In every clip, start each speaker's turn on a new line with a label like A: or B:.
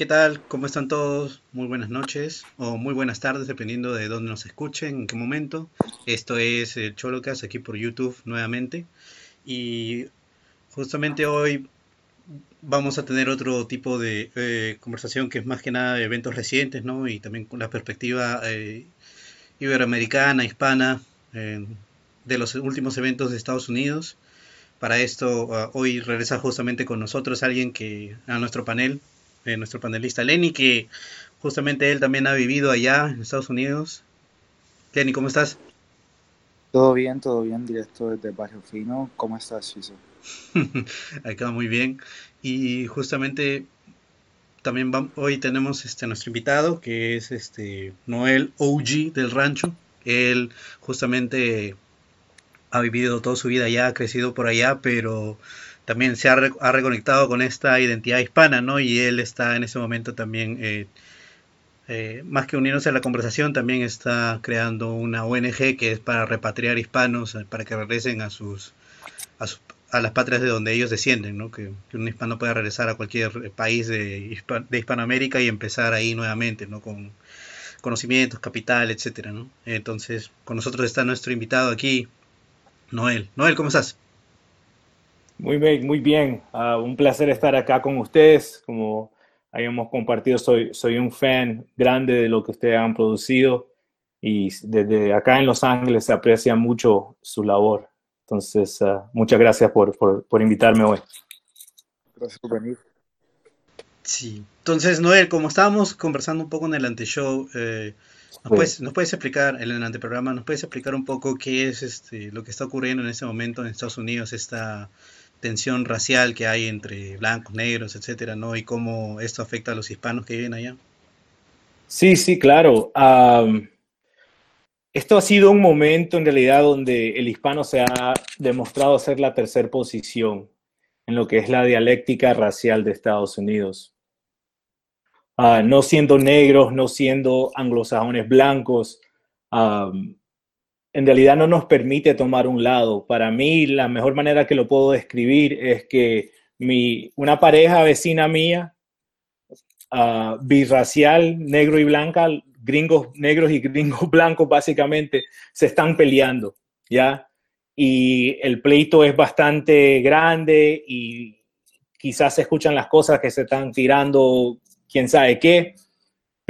A: ¿Qué tal? ¿Cómo están todos? Muy buenas noches o muy buenas tardes, dependiendo de dónde nos escuchen, en qué momento. Esto es el Cholocas aquí por YouTube nuevamente. Y justamente hoy vamos a tener otro tipo de eh, conversación que es más que nada de eventos recientes, ¿no? Y también con la perspectiva eh, iberoamericana, hispana, eh, de los últimos eventos de Estados Unidos. Para esto, uh, hoy regresa justamente con nosotros alguien que a nuestro panel, eh, nuestro panelista Lenny, que justamente él también ha vivido allá en Estados Unidos. Lenny, ¿cómo estás?
B: Todo bien, todo bien, directo desde Barrio Fino. ¿Cómo estás, Chiso?
A: Acá muy bien. Y justamente también hoy tenemos este nuestro invitado que es este Noel OG del rancho. Él justamente ha vivido toda su vida allá, ha crecido por allá, pero también se ha, re- ha reconectado con esta identidad hispana, ¿no? Y él está en ese momento también, eh, eh, más que uniéndose a la conversación, también está creando una ONG que es para repatriar hispanos, eh, para que regresen a sus, a a las patrias de donde ellos descienden, ¿no? Que, un hispano pueda regresar a cualquier país de, de Hispanoamérica y empezar ahí nuevamente, ¿no? Con conocimientos, capital, etcétera, ¿no? Entonces, con nosotros está nuestro invitado aquí, Noel. Noel, ¿cómo estás?
C: Muy bien, muy bien. Ah, un placer estar acá con ustedes. Como habíamos compartido, soy, soy un fan grande de lo que ustedes han producido y desde acá en Los Ángeles se aprecia mucho su labor. Entonces, ah, muchas gracias por, por, por invitarme hoy.
B: Gracias por venir.
A: Sí. Entonces, Noel, como estábamos conversando un poco en el anteshow, eh, ¿nos
C: Sí.
A: puedes, nos puedes explicar, en el anteprograma, nos puedes explicar un poco qué es este, lo que está ocurriendo en este momento en Estados Unidos, esta tensión racial que hay entre blancos, negros, etcétera, ¿no? Y cómo esto afecta a los hispanos que viven allá.
C: Sí, sí, claro. Esto ha sido un momento en realidad donde el hispano se ha demostrado ser la tercera posición en lo que es la dialéctica racial de Estados Unidos. Ah, no siendo negros, no siendo anglosajones blancos, am, en realidad no nos permite tomar un lado. Para mí, la mejor manera que lo puedo describir es que mi, una pareja vecina mía ah, birracial, negro y blanca, gringos negros y gringos blancos básicamente se están peleando, ¿ya? Y el pleito es bastante grande y quizás se escuchan las cosas que se están tirando, quién sabe qué,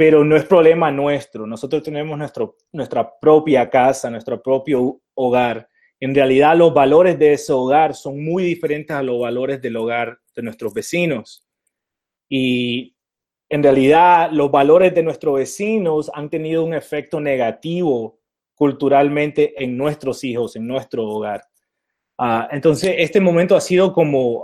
C: pero no es problema nuestro. Nosotros tenemos nuestro, nuestra propia casa, nuestro propio hogar. En realidad los valores de ese hogar son muy diferentes a los valores del hogar de nuestros vecinos. Y en realidad los valores de nuestros vecinos han tenido un efecto negativo culturalmente en nuestros hijos, en nuestro hogar. Ah, entonces, este momento ha sido como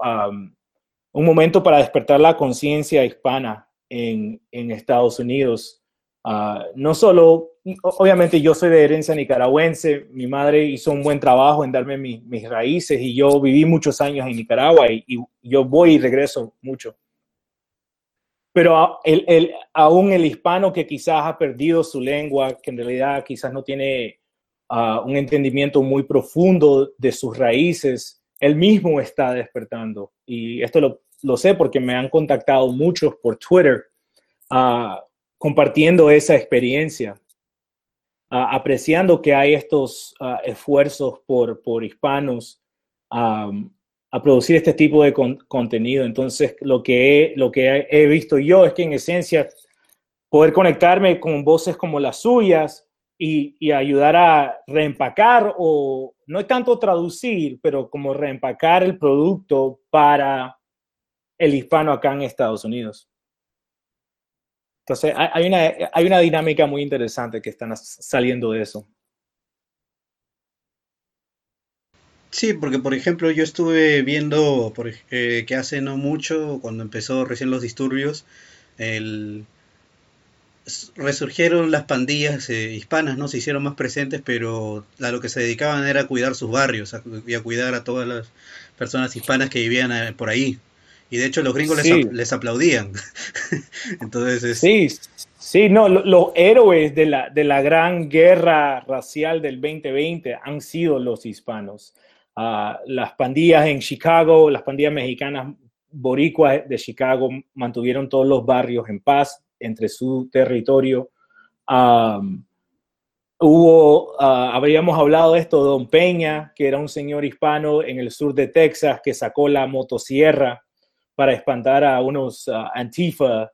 C: un momento para despertar la conciencia hispana en, en Estados Unidos. Ah, no solo, obviamente yo soy de herencia nicaragüense, mi madre hizo un buen trabajo en darme mi- mis raíces y yo viví muchos años en Nicaragua y, y yo voy y regreso mucho pero el, el- aún el hispano que quizás ha perdido su lengua, que en realidad quizás no tiene ah, un entendimiento muy profundo de sus raíces, él mismo está despertando. Y esto lo, lo sé porque me han contactado muchos por Twitter ah, compartiendo esa experiencia, ah, apreciando que hay estos ah, esfuerzos por, por hispanos. a producir este tipo de contenido. Entonces, lo que, he, lo que he visto yo es que en esencia poder conectarme con voces como las suyas y, y, ayudar a reempacar o no tanto traducir, pero como reempacar el producto para el hispano acá en Estados Unidos. Entonces, hay una, hay una dinámica muy interesante que están saliendo de eso.
A: Sí, porque por ejemplo yo estuve viendo eh, que hace no mucho, cuando empezó recién los disturbios, el, resurgieron las pandillas eh, hispanas, ¿no? Se hicieron más presentes, pero a lo que se dedicaban era a cuidar sus barrios y a cuidar a todas las personas hispanas que vivían eh, por ahí. Y de hecho los gringos les, aplaudían. Entonces
C: Sí, sí, no, los héroes de la, de la gran guerra racial del 2020 han sido los hispanos. Ah, las pandillas en Chicago, las pandillas mexicanas boricuas de Chicago mantuvieron todos los barrios en paz entre su territorio. hubo, ah, habríamos hablado de esto, Don Peña, que era un señor hispano en el sur de Texas que sacó la motosierra para espantar a unos uh, Antifa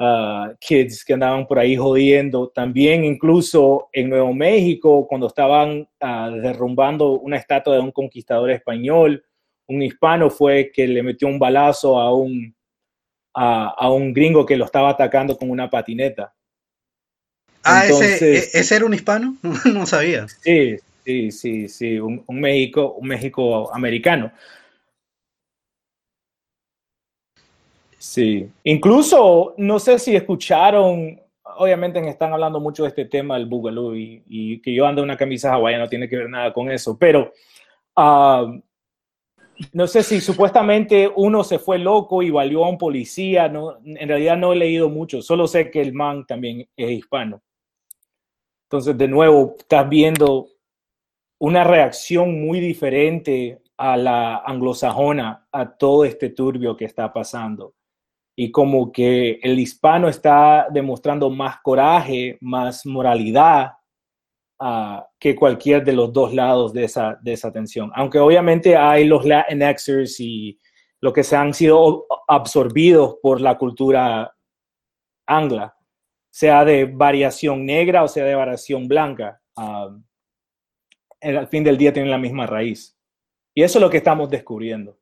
C: uh, kids que andaban por ahí jodiendo. También incluso en Nuevo México, cuando estaban uh, derrumbando una estatua de un conquistador español, un hispano fue que le metió un balazo a un, a, un gringo que lo estaba atacando con una patineta.
A: Ah, ese, e, ese, era un hispano? no sabía.
C: Sí, sí, sí, sí, un, un México, un México americano. Sí, incluso no sé si escucharon, obviamente están hablando mucho de este tema del Boogaloo y, que yo ando en una camisa hawaiana no tiene que ver nada con eso, pero ah, no sé si supuestamente uno se fue loco y valió a un policía, no, en realidad no he leído mucho, solo sé que el man también es hispano. Entonces, de nuevo, estás viendo una reacción muy diferente a la anglosajona a todo este turbio que está pasando y como que el hispano está demostrando más coraje, más moralidad uh, que cualquier de los dos lados de esa, de esa tensión. Aunque obviamente hay los Latinxers y lo que se han sido absorbidos por la cultura angla, sea de variación negra o sea de variación blanca. Uh, al fin del día tienen la misma raíz. Y eso es lo que estamos descubriendo.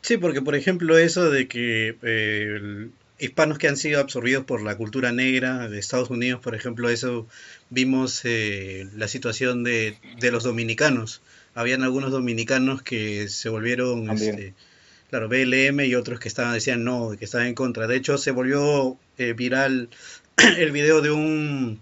A: Sí, porque por ejemplo eso de que eh, hispanos que han sido absorbidos por la cultura negra de Estados Unidos, por ejemplo, eso vimos eh, la situación de, de, los dominicanos. Habían algunos dominicanos que se volvieron, este, claro, BLM y otros que estaban decían no, que estaban en contra. De hecho, se volvió eh, viral el video de un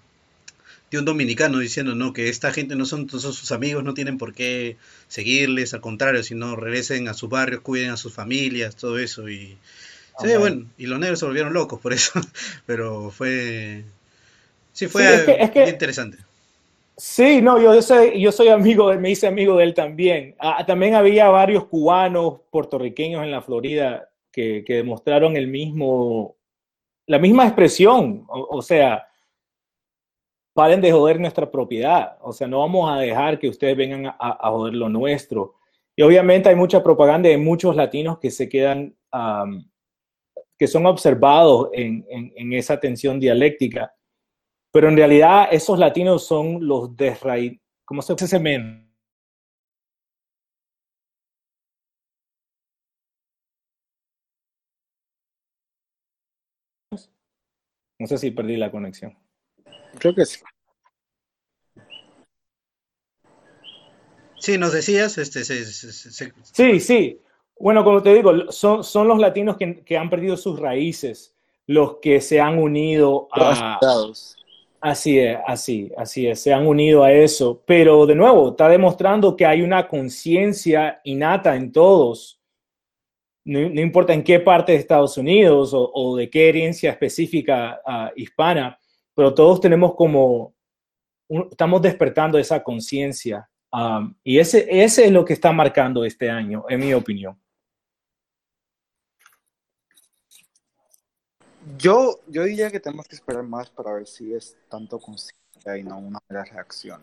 A: un dominicano diciendo no que esta gente no son, todos sus amigos, no tienen por qué seguirles, al contrario, sino regresen a sus barrios, cuiden a sus familias, todo eso y sí, bueno, y los negros se volvieron locos por eso, pero fue sí fue interesante.
C: Sí, no, yo soy, yo soy amigo, me hice amigo de él también. Ah, también había varios cubanos, puertorriqueños en la Florida que, que demostraron el mismo, la misma expresión, o sea, paren de joder nuestra propiedad. O sea, no vamos a dejar que ustedes vengan a, joder lo nuestro. Y obviamente hay mucha propaganda de muchos latinos que se quedan, que son observados en, esa tensión dialéctica. Pero en realidad esos latinos son los desraíz, ¿cómo se dice? No sé si perdí la conexión.
B: Creo que sí.
A: Sí, nos decías, este,
C: sí, sí. Bueno, como te digo, son, son los latinos que, que, han perdido sus raíces, los que se han unido a... Así es, así, así es, se han unido a eso. Pero de nuevo, está demostrando que hay una conciencia innata en todos, no, importa en qué parte de Estados Unidos o, de qué herencia específica uh, hispana, pero todos tenemos como, estamos despertando esa conciencia. Um, y ese, ese es lo que está marcando este año, en mi opinión.
B: Yo, yo diría que tenemos que esperar más para ver si es tanto conciencia y no una reacción.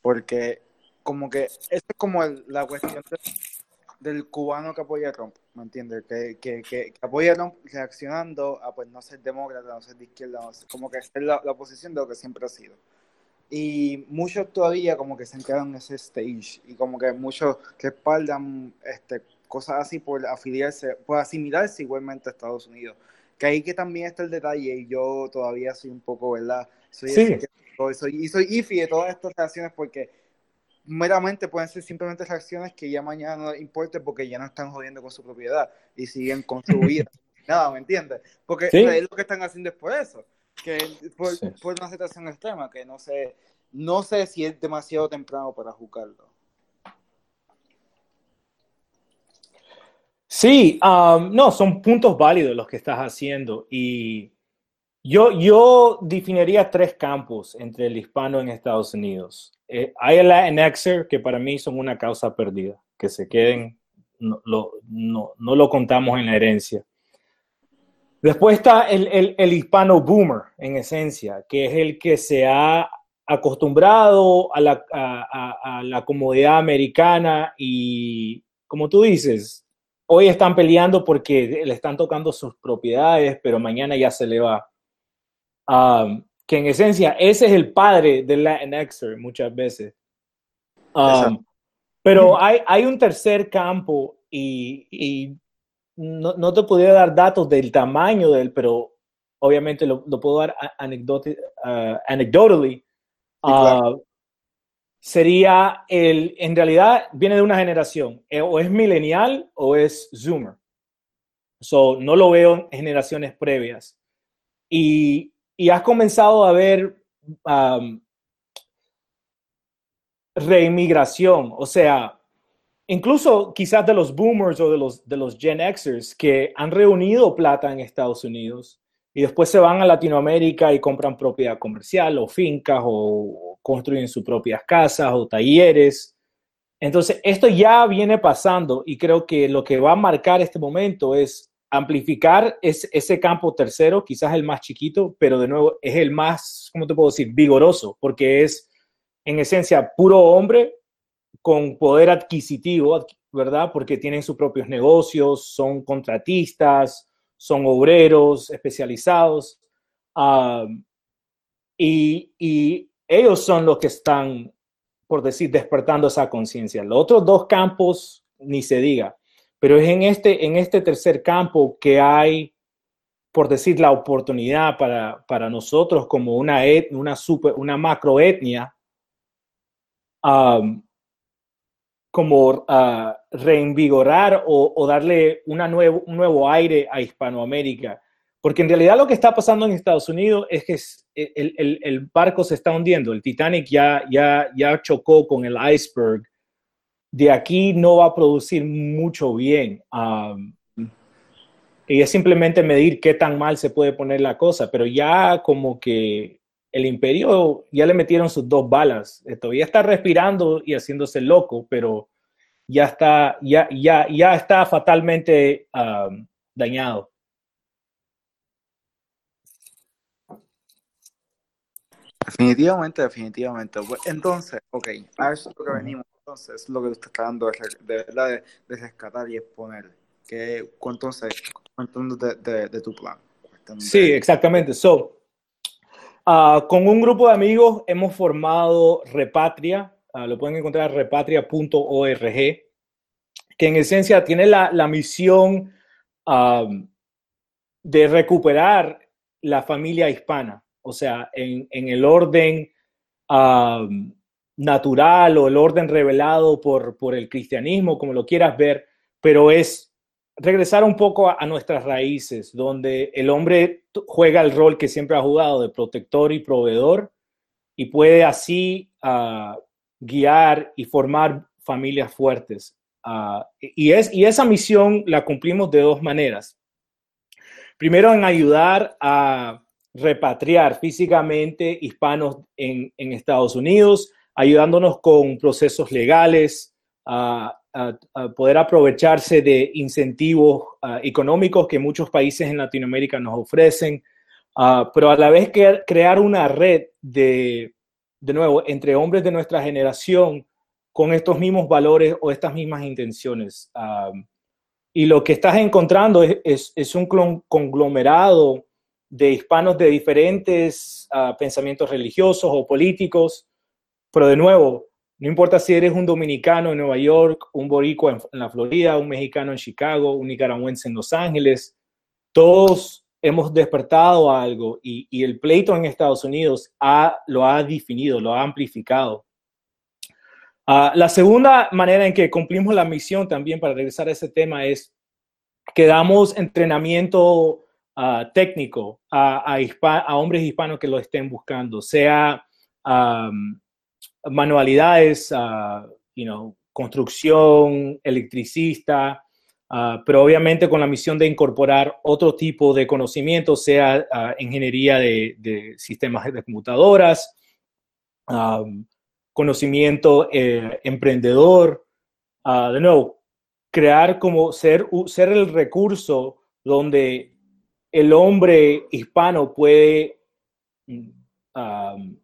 B: Porque como que es como la cuestión de del cubano que apoya a Trump, ¿me entiendes? Que, que, que, apoya a Trump reaccionando a pues no ser demócrata, no ser de izquierda, como que es la, la oposición de lo que siempre ha sido. Y muchos todavía como que se han quedado en ese stage y como que muchos respaldan este, cosas así por afiliarse, por asimilarse igualmente a Estados Unidos. Que ahí que también está el detalle y yo todavía soy un poco, ¿verdad? Soy,
C: sí.
B: soy, y soy ifi de todas estas reacciones porque meramente pueden ser simplemente reacciones que ya mañana no importe porque ya no están jodiendo con su propiedad y siguen con su vida. Nada, ¿me entiendes? Porque es lo que están haciendo es por eso, que por, por, una situación extrema, que no sé, no sé si es demasiado temprano para juzgarlo.
C: Sí, um, no, son puntos válidos los que estás haciendo y yo, yo definiría tres campos entre el hispano en Estados Unidos. Eh, hay el Latinxer, que para mí son una causa perdida, que se queden, no, lo, no, no lo contamos en la herencia. Después está el, el, el, hispano boomer, en esencia, que es el que se ha acostumbrado a la, a, a la comodidad americana y, como tú dices, hoy están peleando porque le están tocando sus propiedades, pero mañana ya se le va. Um, que en esencia ese es el padre del Latinxer muchas veces. Um, pero hay, hay un tercer campo y, y no, no, te podría dar datos del tamaño de él, pero obviamente lo, lo puedo dar uh, anecdotally. Uh, sería el, en realidad viene de una generación, eh, o es millennial o es zoomer. So, no lo veo en generaciones previas. Y, y has comenzado a ver um, reinmigración, o sea, incluso quizás de los boomers o de los, de los Gen Xers que han reunido plata en Estados Unidos y después se van a Latinoamérica y compran propiedad comercial o fincas o construyen sus propias casas o talleres. Entonces, esto ya viene pasando y creo que lo que va a marcar este momento es amplificar ese campo tercero, quizás el más chiquito, pero de nuevo es el más, ¿cómo te puedo decir?, vigoroso, porque es en esencia puro hombre con poder adquisitivo, ¿verdad? Porque tienen sus propios negocios, son contratistas, son obreros especializados y, y, ellos son los que están, por decir, despertando esa conciencia. Los otros dos campos, ni se diga, pero es en este, en este tercer campo que hay, por decir, la oportunidad para, para nosotros como una, una, super, una macroetnia, um, como uh, reinvigorar o, o darle una nuevo, un nuevo aire a Hispanoamérica. Porque en realidad lo que está pasando en Estados Unidos es que el, el, el, barco se está hundiendo, el Titanic ya, ya, ya chocó con el iceberg, de aquí no va a producir mucho bien. Y es simplemente medir qué tan mal se puede poner la cosa, pero ya como que el imperio ya le metieron sus dos balas. Todavía está respirando y haciéndose loco, pero ya está, ya, ya, ya está fatalmente dañado.
B: Definitivamente, definitivamente. Entonces, ok, a eso es lo que venimos. Entonces, lo que usted está dando de, de, de, de rescatar y exponer. Que, entonces, de, de, de, tu plan.
C: Sí, exactamente. So, Uh, con un grupo de amigos hemos formado Repatria, uh, lo pueden encontrar en repatria.org, que en esencia tiene la, la misión uh, de recuperar la familia hispana, o sea, en, en el orden natural o el orden revelado por, por el cristianismo, como lo quieras ver, pero es regresar un poco a, a, nuestras raíces, donde el hombre juega el rol que siempre ha jugado de protector y proveedor y puede así uh, guiar y formar familias fuertes. Uh, y, es, y esa misión la cumplimos de dos maneras. Primero, en ayudar a repatriar físicamente hispanos en, en Estados Unidos, ayudándonos con procesos legales, a, poder aprovecharse de incentivos económicos que muchos países en Latinoamérica nos ofrecen, pero a la vez que crear una red de, de nuevo, entre hombres de nuestra generación con estos mismos valores o estas mismas intenciones. y lo que estás encontrando es, es, un conglomerado de hispanos de diferentes pensamientos religiosos o políticos, pero de nuevo, no importa si eres un dominicano en Nueva York, un boricua en, en la Florida, un mexicano en Chicago, un nicaragüense en Los Ángeles, todos hemos despertado algo y, y, el pleito en Estados Unidos ha, lo ha definido, lo ha amplificado. Uh, la segunda manera en que cumplimos la misión también para regresar a ese tema es que damos entrenamiento uh, técnico a, a, a, hombres hispanos que lo estén buscando, sea um, manualidades, uh, you know, construcción, electricista, Uh, pero obviamente con la misión de incorporar otro tipo de conocimiento, sea uh, ingeniería de, sistemas de computadoras, conocimiento eh, emprendedor, de nuevo, crear como ser, ser el recurso donde el hombre hispano puede, um,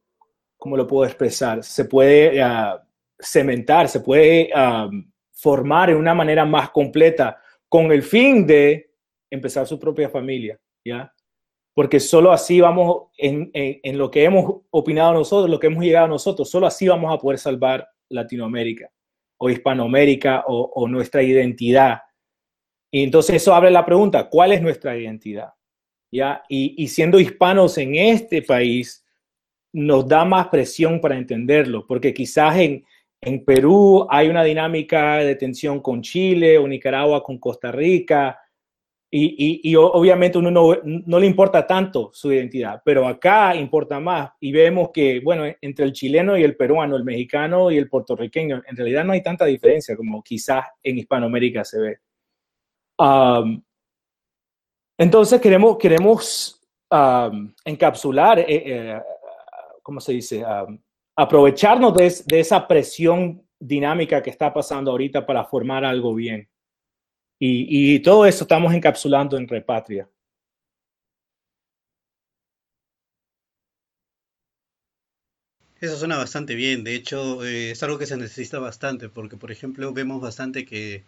C: ¿cómo lo puedo expresar? Se puede cementar, se puede um, formar en una manera más completa con el fin de empezar su propia familia, ¿ya? Porque solo así vamos, en, en, en, lo que hemos opinado nosotros, lo que hemos llegado nosotros, solo así vamos a poder salvar Latinoamérica o Hispanoamérica o, o nuestra identidad. Y entonces eso abre la pregunta, ¿cuál es nuestra identidad? ¿Ya? Y, y siendo hispanos en este país, nos da más presión para entenderlo, porque quizás en, en Perú hay una dinámica de tensión con Chile o Nicaragua con Costa Rica y, y, y obviamente uno no, no, le importa tanto su identidad, pero acá importa más y vemos que, bueno, entre el chileno y el peruano, el mexicano y el puertorriqueño, en realidad no hay tanta diferencia como quizás en Hispanoamérica se ve. Entonces queremos, queremos encapsular, eh, eh, ¿cómo se dice? Um, aprovecharnos de, de, esa presión dinámica que está pasando ahorita para formar algo bien. Y, y todo eso estamos encapsulando en Repatria.
A: Eso suena bastante bien, de hecho eh, es algo que se necesita bastante, porque por ejemplo vemos bastante que,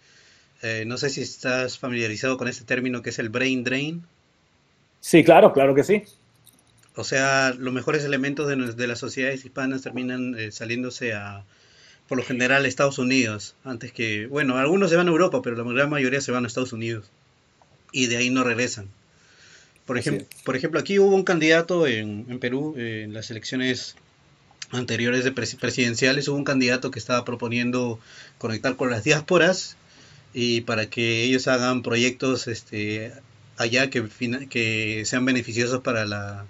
A: eh, no sé si estás familiarizado con este término que es el brain drain.
C: Sí, claro, claro que sí.
A: O sea, los mejores elementos de, de las sociedades hispanas terminan eh, saliéndose a, por lo general, a Estados Unidos. Antes que, bueno, algunos se van a Europa, pero la gran mayoría se van a Estados Unidos. Y de ahí no regresan. Por, ejem por ejemplo, aquí hubo un candidato en, en Perú, eh, en las elecciones anteriores de pres presidenciales, hubo un candidato que estaba proponiendo conectar con las diásporas y para que ellos hagan proyectos este, allá que, que sean beneficiosos para la,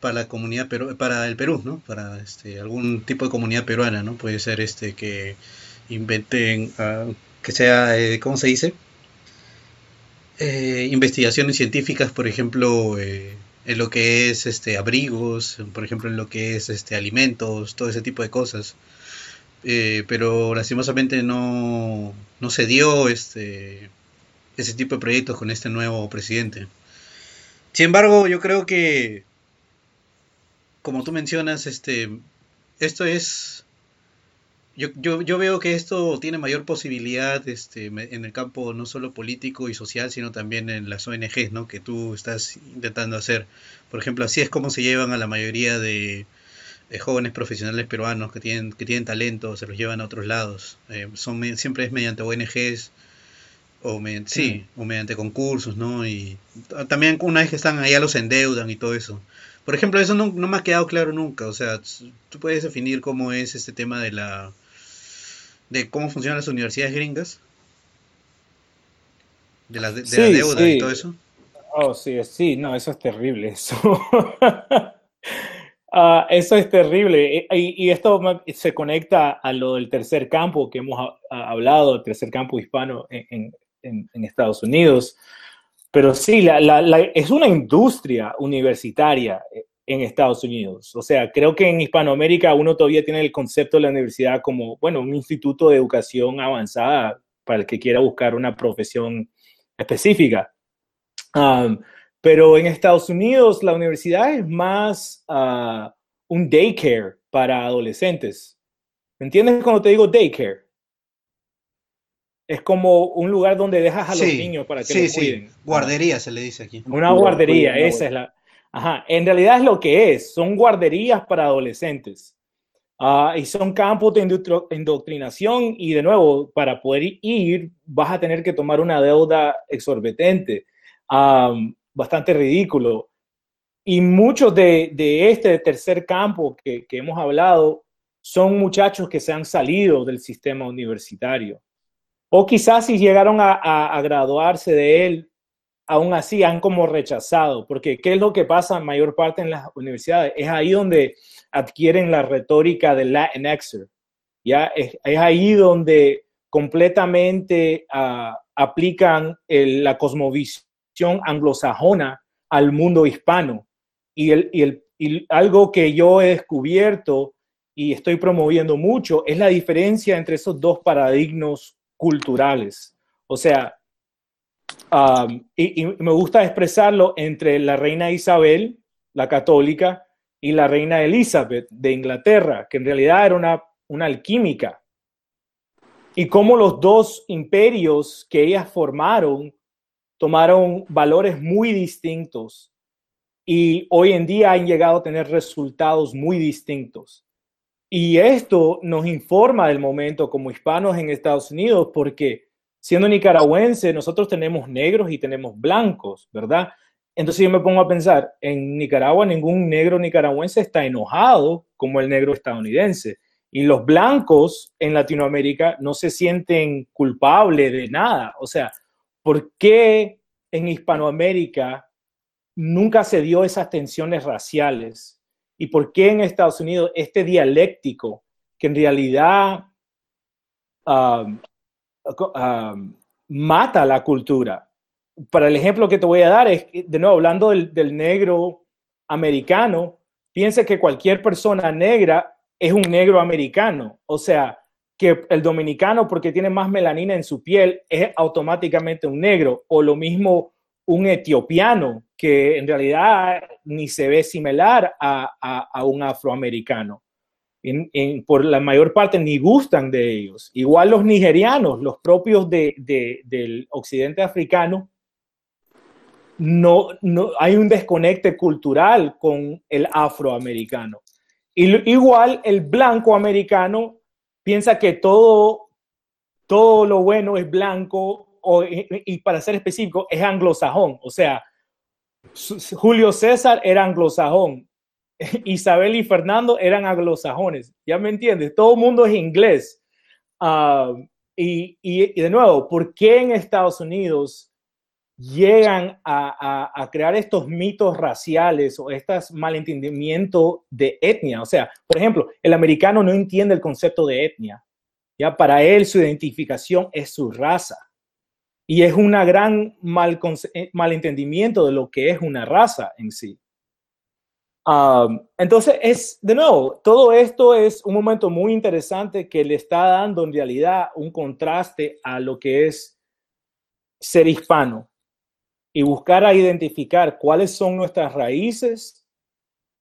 A: para la comunidad peru para el Perú, ¿no? Para este, algún tipo de comunidad peruana, ¿no? Puede ser este que inventen, uh, que sea, eh, ¿cómo se dice? Eh, investigaciones científicas, por ejemplo, eh, en lo que es este abrigos, por ejemplo, en lo que es este alimentos, todo ese tipo de cosas. Eh, pero lastimosamente no, no se dio este ese tipo de proyectos con este nuevo presidente. Sin embargo, yo creo que como tú mencionas, este, esto es, yo, yo, yo veo que esto tiene mayor posibilidad este, en el campo no solo político y social, sino también en las ONGs, ¿no? Que tú estás intentando hacer. Por ejemplo, así es como se llevan a la mayoría de, de jóvenes profesionales peruanos que tienen, que tienen talento, se los llevan a otros lados. Eh, son, siempre es mediante ONGs o mediante, sí, o mediante concursos, ¿no? Y también una vez que están allá los endeudan y todo eso. Por ejemplo, eso no, no, me ha quedado claro nunca. O sea, tú puedes definir cómo es este tema de la. de cómo funcionan las universidades gringas. De la, de, sí, la deuda sí. y todo eso.
C: Oh, sí, sí, no, eso es terrible. Eso, uh, eso es terrible. Y, y, esto se conecta a lo del tercer campo que hemos hablado, el tercer campo hispano en, en, en Estados Unidos. Pero sí, es una industria universitaria eh, en Estados Unidos. O sea, creo que en Hispanoamérica uno todavía tiene el concepto de la universidad como, bueno, un instituto de educación avanzada para el que quiera buscar una profesión específica. Pero en Estados Unidos la universidad es más uh, un daycare para adolescentes. ¿Me entiendes cuando te digo daycare? Es como un lugar donde dejas a los niños para que los cuiden. Sí.
A: Guardería se le dice aquí.
C: Una guardería, esa es la. Ajá, en realidad es lo que es. Son guarderías para adolescentes. Ah, y son campos de indoctrinación y de nuevo, para poder ir vas a tener que tomar una deuda exorbitante, bastante ridículo. Y muchos de, de este tercer campo que, que, hemos hablado son muchachos que se han salido del sistema universitario. O quizás si llegaron a, a, a graduarse de él, aún así han como rechazado, porque ¿qué es lo que pasa en mayor parte en las universidades? Es ahí donde adquieren la retórica del Latinxer, ¿ya? Es, es ahí donde completamente uh, aplican el, la cosmovisión anglosajona al mundo hispano. Y, el, y, el, y algo que yo he descubierto y estoy promoviendo mucho es la diferencia entre esos dos paradigmas culturales. O sea, y, y, me gusta expresarlo entre la reina Isabel, la católica, y la reina Elizabeth de Inglaterra, que en realidad era una, una alquímica. Y cómo los dos imperios que ellas formaron tomaron valores muy distintos y hoy en día han llegado a tener resultados muy distintos. Y esto nos informa del momento como hispanos en Estados Unidos porque siendo nicaragüense, nosotros tenemos negros y tenemos blancos, ¿verdad? Entonces yo me pongo a pensar, en Nicaragua ningún negro nicaragüense está enojado como el negro estadounidense. Y los blancos en Latinoamérica no se sienten culpables de nada. O sea, ¿por qué en Hispanoamérica nunca se dio esas tensiones raciales? ¿Y por qué en Estados Unidos este dialéctico que en realidad uh, mata la cultura. Para el ejemplo que te voy a dar es, de nuevo, hablando del, del negro americano, piense que cualquier persona negra es un negro americano. O sea, que el dominicano, porque tiene más melanina en su piel, es automáticamente un negro. O lo mismo un etiopiano, que en realidad ni se ve similar a, a, a un afroamericano por la mayor parte ni gustan de ellos. Igual los nigerianos, los propios de, del occidente africano, no, no, hay un desconecte cultural con el afroamericano. Y, igual el blanco americano piensa que todo, todo lo bueno es blanco o, y para ser específico es anglosajón. O sea, Julio César era anglosajón, Isabel y Fernando eran anglosajones, ¿ya me entiendes? Todo el mundo es inglés. Uh, y, y, de nuevo, ¿por qué en Estados Unidos llegan a, a, a crear estos mitos raciales o estos malentendimientos de etnia? O sea, por ejemplo, el americano no entiende el concepto de etnia. Ya para él su identificación es su raza. Y es un gran eh, malentendimiento de lo que es una raza en sí entonces, es, de nuevo, todo esto es un momento muy interesante que le está dando en realidad un contraste a lo que es ser hispano y buscar a identificar cuáles son nuestras raíces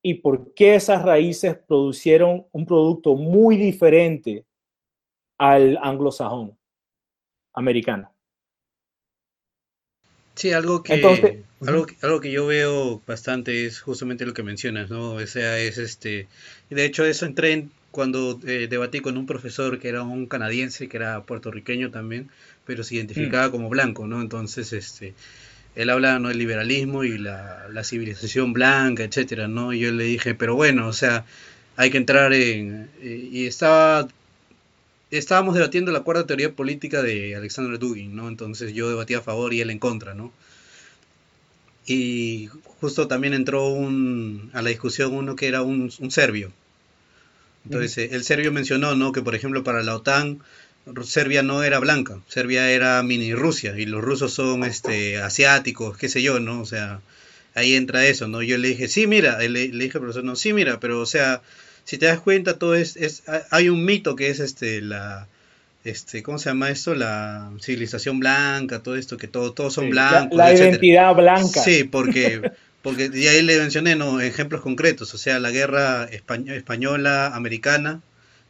C: y por qué esas raíces producieron un producto muy diferente al anglosajón americano.
A: Sí, algo que, algo, algo que yo veo bastante es justamente lo que mencionas, ¿no? O sea, es este... De hecho, eso entré en, cuando eh, debatí con un profesor que era un canadiense, que era puertorriqueño también, pero se identificaba mm. como blanco, ¿no? Entonces, este... Él habla ¿no? del liberalismo y la, la civilización blanca, etcétera, ¿no? Y yo le dije, pero bueno, o sea, hay que entrar en... Eh, y estaba estábamos debatiendo la cuarta teoría política de Alexander Dugin, ¿no? Entonces yo debatía a favor y él en contra, ¿no? Y justo también entró un, a la discusión uno que era un, un serbio. Entonces el serbio mencionó, ¿no? Que por ejemplo para la OTAN Serbia no era blanca, Serbia era mini Rusia y los rusos son este asiáticos, qué sé yo, ¿no? O sea, ahí entra eso, ¿no? Yo le dije, sí, mira, le, le dije al profesor, no, sí, mira, pero o sea, si te das cuenta, todo es, es, hay un mito que es este la este, ¿cómo se llama esto? La civilización blanca, todo esto, que todo, todos son blancos.
C: La, identidad blanca.
A: Sí, porque, porque ya ahí le mencioné ¿no? ejemplos concretos, o sea, la guerra española, americana,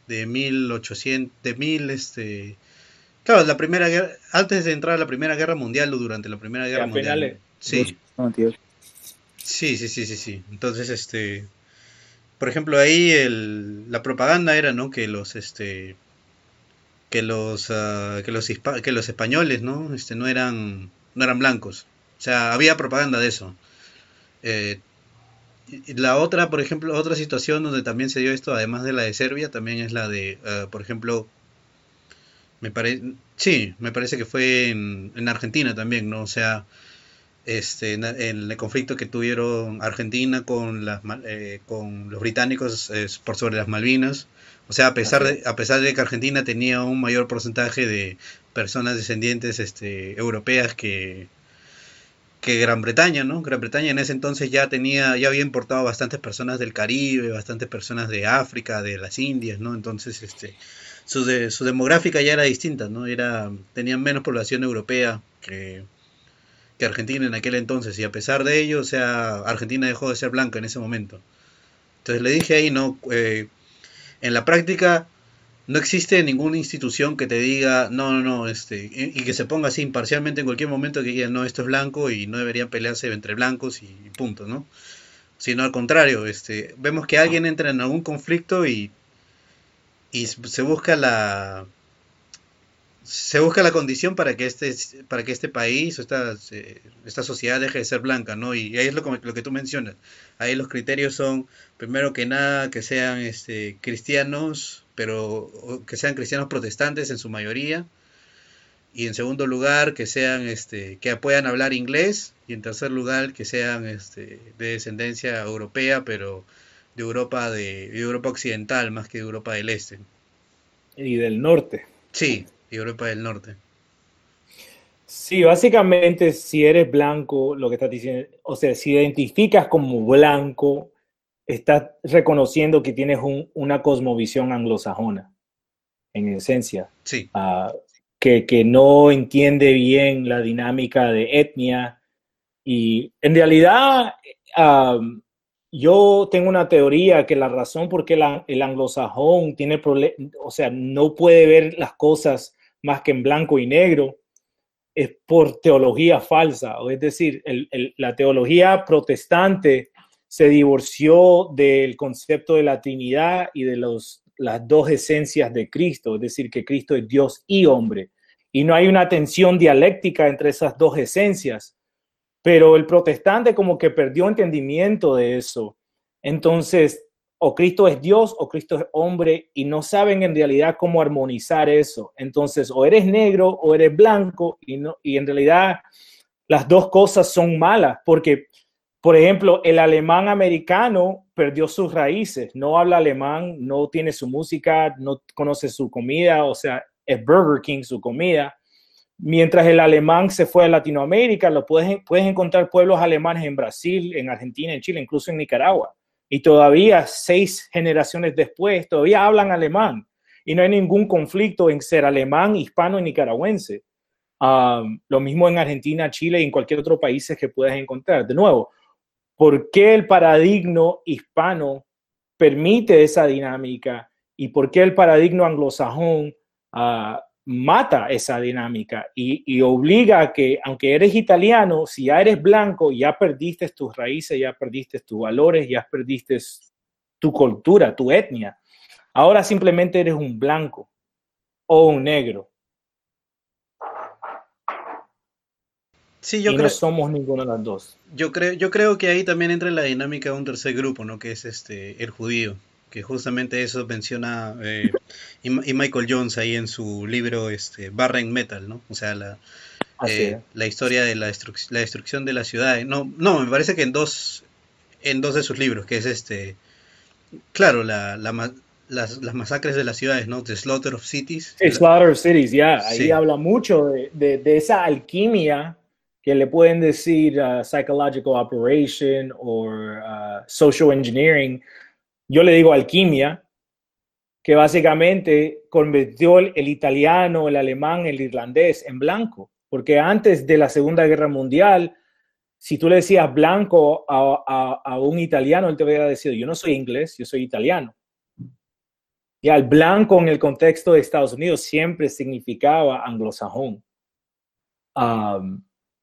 A: de 1800, de 1000, este... Claro, la primera guerra, antes de entrar a la Primera Guerra Mundial o durante la Primera Guerra Mundial. Sí. sí, sí, sí, sí, sí. Entonces, este, por ejemplo, ahí el, la propaganda era, ¿no? Que los, este, que los, uh, que los, que los españoles, ¿no? Este, no eran, no eran blancos. O sea, había propaganda de eso. Eh, la otra, por ejemplo, otra situación donde también se dio esto, además de la de Serbia, también es la de, uh, por ejemplo, me parece, sí, me parece que fue en, en, Argentina también, ¿no? O sea, este, en, el conflicto que tuvieron Argentina con, las, eh, con los británicos eh, por sobre las Malvinas. O sea, a pesar, de, a pesar de que Argentina tenía un mayor porcentaje de personas descendientes este, europeas que, que Gran Bretaña, ¿no? Gran Bretaña en ese entonces ya tenía, ya había importado bastantes personas del Caribe, bastantes personas de África, de las Indias, ¿no? Entonces, este, su, de, su demográfica ya era distinta, ¿no? Era, tenían menos población europea que, que Argentina en aquel entonces, y a pesar de ello, o sea, Argentina dejó de ser blanca en ese momento. Entonces le dije ahí, ¿no? Eh, en la práctica no existe ninguna institución que te diga, no, no, no, este, y, que se ponga así imparcialmente en cualquier momento que diga, no, esto es blanco y no deberían pelearse entre blancos y, punto, ¿no? Sino al contrario, este, vemos que alguien entra en algún conflicto y, y se busca la se busca la condición para que este para que este país o esta, esta sociedad deje de ser blanca, ¿no? Y ahí es lo, lo que tú mencionas. Ahí los criterios son, primero que nada, que sean este, cristianos, pero que sean cristianos protestantes en su mayoría. Y en segundo lugar que sean este que puedan hablar inglés. Y en tercer lugar que sean este de descendencia europea pero de Europa de, Europa occidental más que de Europa del este.
C: Y del norte.
A: Sí Europa del norte
C: sí básicamente si eres blanco lo que estás diciendo o sea si identificas como blanco estás reconociendo que tienes un, una cosmovisión anglosajona, en esencia.
A: Sí.
C: Uh, que, que, no entiende bien la dinámica de etnia. Y en realidad, um, yo tengo una teoría que la razón por qué el anglosajón tiene problemas, o sea, no puede ver las cosas más que en blanco y negro, es por teología falsa. Es decir, la teología protestante se divorció del concepto de la Trinidad y de los, las dos esencias de Cristo, es decir, que Cristo es Dios y hombre. Y no hay una tensión dialéctica entre esas dos esencias. Pero el protestante como que perdió entendimiento de eso. Entonces, o Cristo es Dios o Cristo es hombre y no saben en realidad cómo armonizar eso. Entonces, o eres negro o eres blanco y, no, y en realidad las dos cosas son malas porque por ejemplo, el alemán americano perdió sus raíces, no habla alemán, no tiene su música, no conoce su comida, o sea, es Burger King su comida. Mientras el alemán se fue a Latinoamérica, lo puedes, puedes encontrar pueblos alemanes en Brasil, en Argentina, en Chile, incluso en Nicaragua. Y todavía, seis generaciones después, todavía hablan alemán. Y no hay ningún conflicto en ser alemán, hispano y nicaragüense. Um, lo mismo en Argentina, Chile y en cualquier otro país que puedas encontrar. De nuevo, por qué el paradigma hispano permite esa dinámica y por qué el paradigma anglosajón uh, mata esa dinámica y, y, obliga a que, aunque eres italiano, si ya eres blanco, ya perdiste tus raíces, ya perdiste tus valores, ya perdiste tu cultura, tu etnia. Ahora simplemente eres un blanco o un negro.
A: Sí, yo
C: y
A: creo,
C: no somos ninguna de las dos.
A: Yo creo, yo creo que ahí también entra en la dinámica de un tercer grupo, ¿no? Que es este el judío, que justamente eso menciona eh, y, y, Michael Jones ahí en su libro este Barren Metal, ¿no? O sea, la, eh, la historia de la, destruc la, destrucción de la ciudad. No, no, me parece que en dos en dos de sus libros, que es este claro, la, la las, las, masacres de las ciudades, ¿no? The Slaughter of Cities.
C: The Slaughter of Cities, ya. Yeah. Ahí sí. habla mucho de, de, de, esa alquimia que le pueden decir uh, psychological operation o uh, social engineering. Yo le digo alquimia, que básicamente convirtió el, italiano, el alemán, el irlandés en blanco. Porque antes de la Segunda Guerra Mundial, si tú le decías blanco a, un italiano, él te hubiera decidido, yo no soy inglés, yo soy italiano. Y al blanco en el contexto de Estados Unidos siempre significaba anglosajón.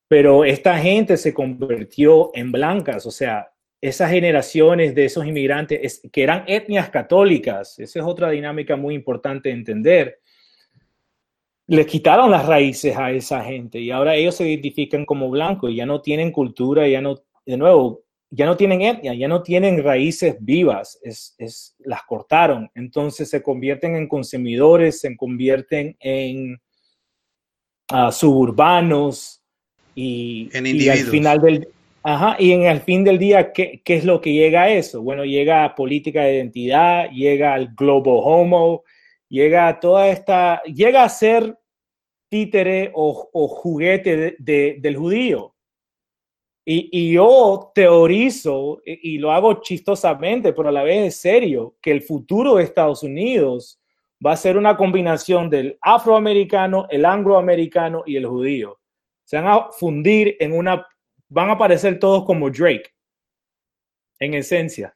C: Pero esta gente se convirtió en blancas, o sea, esas generaciones de esos inmigrantes que eran etnias católicas, esa es otra dinámica muy importante de entender, les quitaron las raíces a esa gente y ahora ellos se identifican como blancos y ya no tienen cultura, ya no, de nuevo, ya no tienen etnia, ya no tienen raíces vivas, es, es, las cortaron, entonces se convierten en consumidores, se convierten en uh, suburbanos y,
A: En
C: y al final del Ajá, y en el fin del día, ¿qué, ¿qué es lo que llega a eso? Bueno, llega a política de identidad, llega al global homo, llega a toda esta, llega a ser títere o, juguete de- de- del judío. Y, yo teorizo, y, y lo hago chistosamente, pero a la vez es serio, que el futuro de Estados Unidos va a ser una combinación del afroamericano, el angloamericano y el judío. Se van a fundir en una, van a aparecer todos como Drake, en esencia.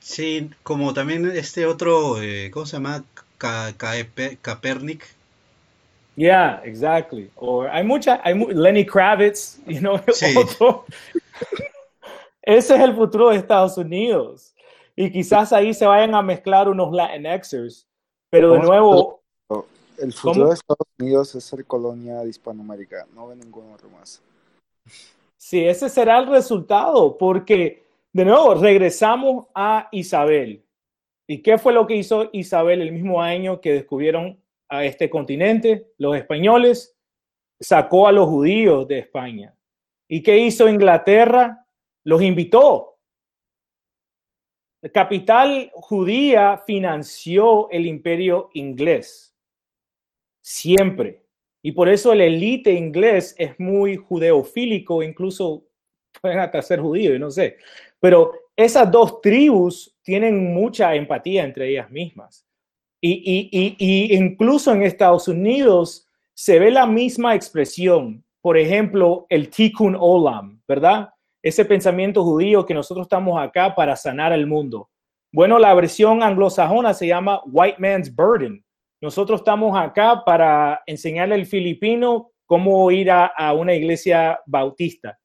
A: Sí, como también este otro, eh, ¿cómo se llama? Capernic.
C: Yeah, exactly. O hay mucha, hay mu- Lenny Kravitz, you know,
A: Sí.
C: otro. Ese es el futuro de Estados Unidos. Y quizás ahí se vayan a mezclar unos Latinxers, pero de
B: ¿Cómo se
C: nuevo,
B: El futuro
C: ¿Cómo?
B: de Estados Unidos es ser colonia de Hispanoamérica, no ve ningún otro más.
C: sí, ese será el resultado, porque de nuevo regresamos a Isabel. ¿Y qué fue lo que hizo Isabel el mismo año que descubrieron a este continente? Los españoles sacó a los judíos de España. ¿Y qué hizo Inglaterra? Los invitó. La capital judía financió el imperio inglés. Siempre. Y por eso el élite inglés es muy judeofílico, incluso pueden hasta ser judíos, no sé. Pero esas dos tribus tienen mucha empatía entre ellas mismas. Y, y, y, y incluso en Estados Unidos se ve la misma expresión. Por ejemplo, el tikkun olam, ¿verdad? Ese pensamiento judío que nosotros estamos acá para sanar el mundo. Bueno, la versión anglosajona se llama white man's burden. Nosotros estamos acá para enseñarle al filipino cómo ir a, a una iglesia bautista,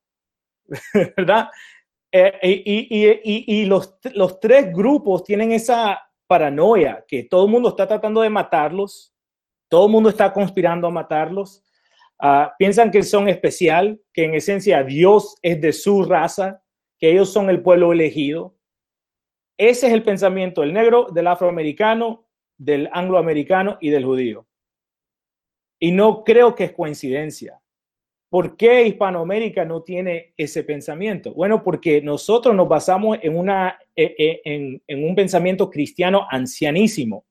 C: ¿verdad? Eh, y y, y, y los, los, tres grupos tienen esa paranoia que todo el mundo está tratando de matarlos, todo el mundo está conspirando a matarlos, uh, piensan que son especial, que en esencia Dios es de su raza, que ellos son el pueblo elegido. Ese es el pensamiento del negro, del afroamericano, del angloamericano y del judío. Y no creo que es coincidencia. ¿Por qué Hispanoamérica no tiene ese pensamiento? Bueno, porque nosotros nos basamos en, una, en, en un pensamiento cristiano ancianísimo,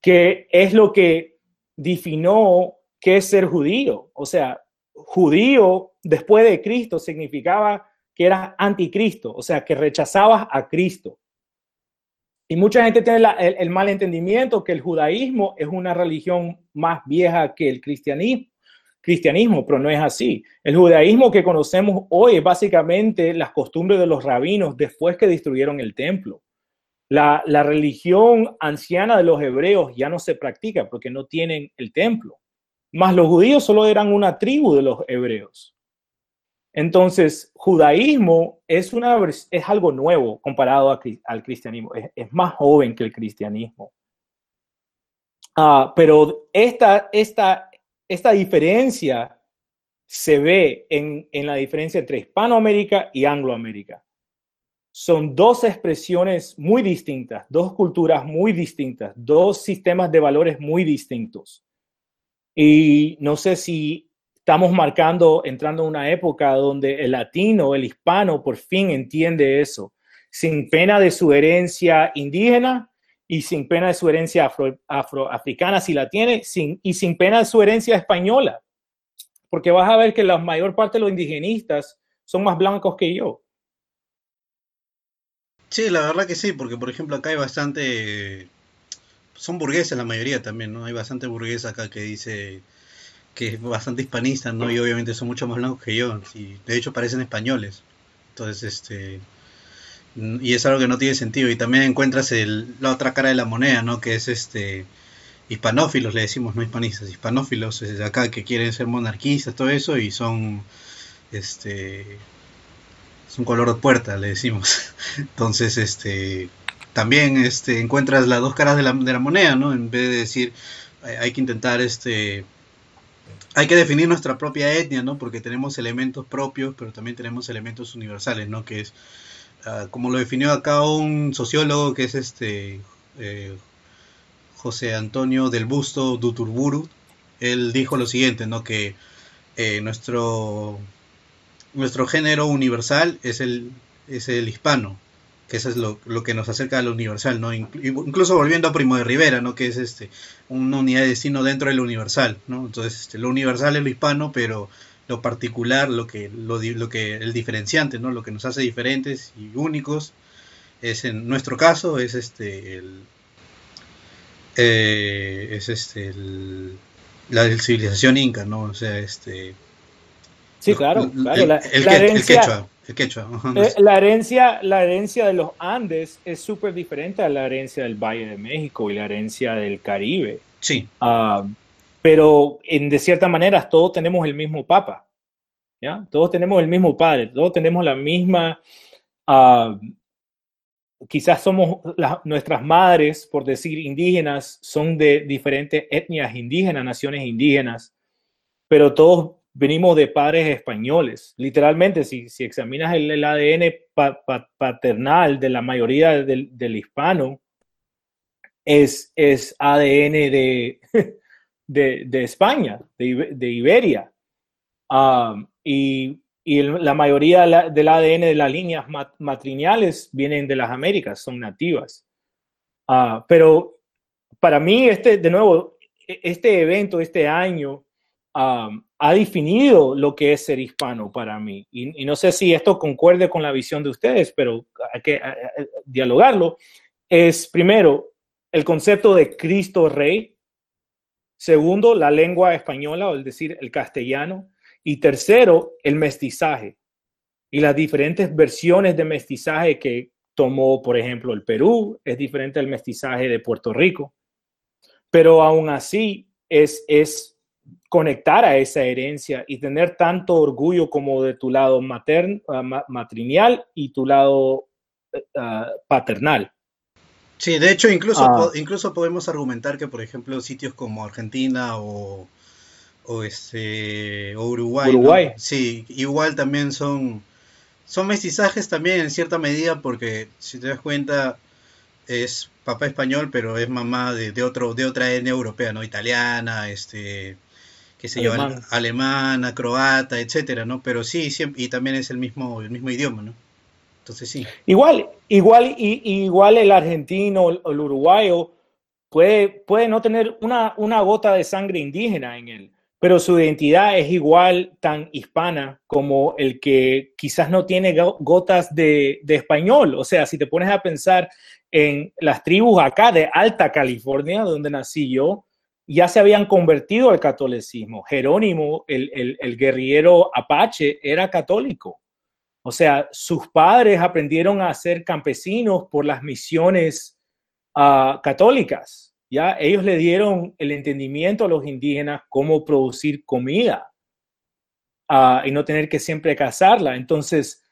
C: que es lo que definió qué es ser judío. O sea, judío después de Cristo significaba que eras anticristo, o sea, que rechazabas a Cristo. Y mucha gente tiene el, el mal entendimiento que el judaísmo es una religión más vieja que el cristianismo cristianismo, pero no es así. El judaísmo que conocemos hoy es básicamente las costumbres de los rabinos después que destruyeron el templo. La, la, religión anciana de los hebreos ya no se practica porque no tienen el templo. Más los judíos solo eran una tribu de los hebreos. Entonces, judaísmo es, algo nuevo comparado al cristianismo. Es, más joven que el cristianismo. Uh, pero esta, diferencia se ve en, la diferencia entre Hispanoamérica y Angloamérica. Son dos expresiones muy distintas, dos culturas muy distintas, dos sistemas de valores muy distintos. Y no sé si estamos marcando, entrando en una época donde el latino, el hispano, por fin entiende eso, sin pena de su herencia indígena y sin pena de su herencia afro, afroafricana, si la tiene, sin, y sin pena de su herencia española. Porque vas a ver que la mayor parte de los indigenistas son más blancos que yo.
A: Sí, la verdad que sí, porque por ejemplo acá hay bastante... Son burgueses la mayoría también, ¿no? Hay bastante burguesa acá que dice que es bastante hispanista, ¿no? Y obviamente son mucho más blancos que yo. De hecho parecen españoles. Entonces, este... y es algo que no tiene sentido. Y también encuentras la otra cara de la moneda, ¿no? Que es este hispanófilos, le decimos, no hispanistas, hispanófilos de acá que quieren ser monarquistas, todo eso, y son este es un color de puerta, le decimos. Entonces, este también este encuentras las dos caras de la, de la moneda, ¿no? En vez de decir hay que intentar este hay que definir nuestra propia etnia, ¿no? Porque tenemos elementos propios, pero también tenemos elementos universales, ¿no? Que es Ah, como lo definió acá un sociólogo que es este eh, José Antonio del Busto Duturburu, él dijo lo siguiente, ¿no? Que eh, nuestro, nuestro género universal es el, es el hispano, que eso es lo, que nos acerca a lo universal, ¿no? Incluso volviendo a Primo de Rivera, ¿no? Que es este una unidad de destino dentro del universal, ¿no? Entonces, este, lo universal es lo hispano, pero lo particular, lo que, lo, lo, que, el diferenciante, ¿no? Lo que nos hace diferentes y únicos, es en nuestro caso, es este, el, eh, es este, la civilización inca, ¿no? O sea, este...
C: Sí, claro,
A: claro. la, herencia,
C: la herencia, la herencia de los Andes es súper diferente a la herencia del Valle de México y la herencia del Caribe.
A: Sí.
C: Ah, pero en, de cierta manera todos tenemos el mismo papa, ¿ya? Todos tenemos el mismo padre, todos tenemos la misma, uh, quizás somos nuestras madres, por decir indígenas, son de diferentes etnias indígenas, naciones indígenas, pero todos venimos de padres españoles. Literalmente, si, si examinas el, ADN paternal de la mayoría del, del hispano, es, es ADN de, de, España, de, Iberia. Um, y, la mayoría del ADN de las líneas matriniales vienen de las Américas, son nativas. Uh, pero para mí, este, de nuevo, e, este evento, este año, um, ha definido lo que es ser hispano para mí. Y, no sé si esto concuerde con la visión de ustedes, pero hay que dialogarlo. Es primero el concepto de Cristo Rey, Segundo, la lengua española, o es decir, el castellano. Y tercero, el mestizaje y las diferentes versiones de mestizaje que tomó, por ejemplo, el Perú, es diferente al mestizaje de Puerto Rico. Pero aún así es, es conectar a esa herencia y tener tanto orgullo como de tu lado matern, matrinial y tu lado uh, paternal.
A: Sí, de hecho, incluso, ah. incluso podemos argumentar que, por ejemplo, sitios como Argentina o, o, este, Uruguay, sí, igual también son, son mestizajes también en cierta medida, porque si te das cuenta, es papá español, pero es mamá de, otro, de otra etnia europea, ¿no? Italiana, este, qué sé yo, alemana, croata, etcétera, ¿no? Pero sí, siempre, y también es el mismo, el mismo idioma, ¿no? Entonces sí.
C: Igual, igual, y, igual el argentino o el uruguayo puede, puede no tener una, una gota de sangre indígena en él, pero su identidad es igual tan hispana como el que quizás no tiene gotas de, de, español. O sea, si te pones a pensar en las tribus acá de Alta California, donde nací yo, ya se habían convertido al catolicismo. Jerónimo, el, el, guerrillero apache, era católico. O sea, sus padres aprendieron a ser campesinos por las misiones ah, católicas. Ya ellos le dieron el entendimiento a los indígenas cómo producir comida ah, y no tener que siempre cazarla. Entonces,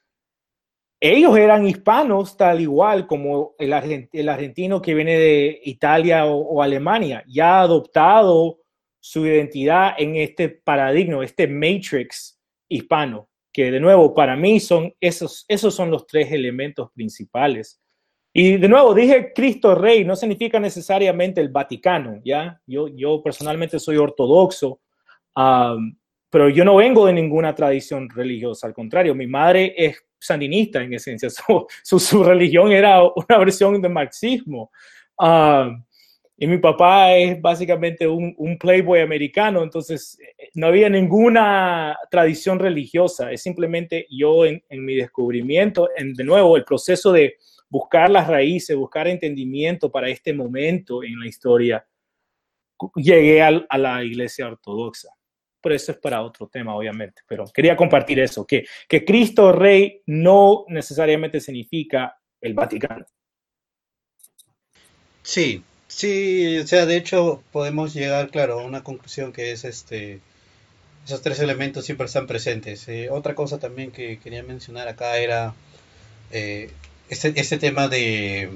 C: ellos eran hispanos tal igual como el, argentino que viene de Italia o, Alemania, ya ha adoptado su identidad en este paradigma, este matrix hispano que de nuevo para mí son esos, esos son los tres elementos principales. Y de nuevo, dije Cristo Rey, no significa necesariamente el Vaticano, ¿ya? Yo, yo personalmente soy ortodoxo, pero yo no vengo de ninguna tradición religiosa, al contrario, mi madre es sandinista en esencia, su, su, religión era una versión de marxismo. Y mi papá es básicamente un, un, playboy americano, entonces eh, no había ninguna tradición religiosa, es simplemente yo en, en mi descubrimiento, en, de nuevo, el proceso de buscar las raíces, buscar entendimiento para este momento en la historia, llegué a, a la iglesia ortodoxa. Pero eso es para otro tema, obviamente, pero quería compartir eso, que, que Cristo Rey no necesariamente significa el Vaticano.
A: Sí, sí, o sea, de hecho podemos llegar, claro, a una conclusión que es este, esos tres elementos siempre están presentes. Eh, otra cosa también que quería mencionar acá era eh, este, este tema de...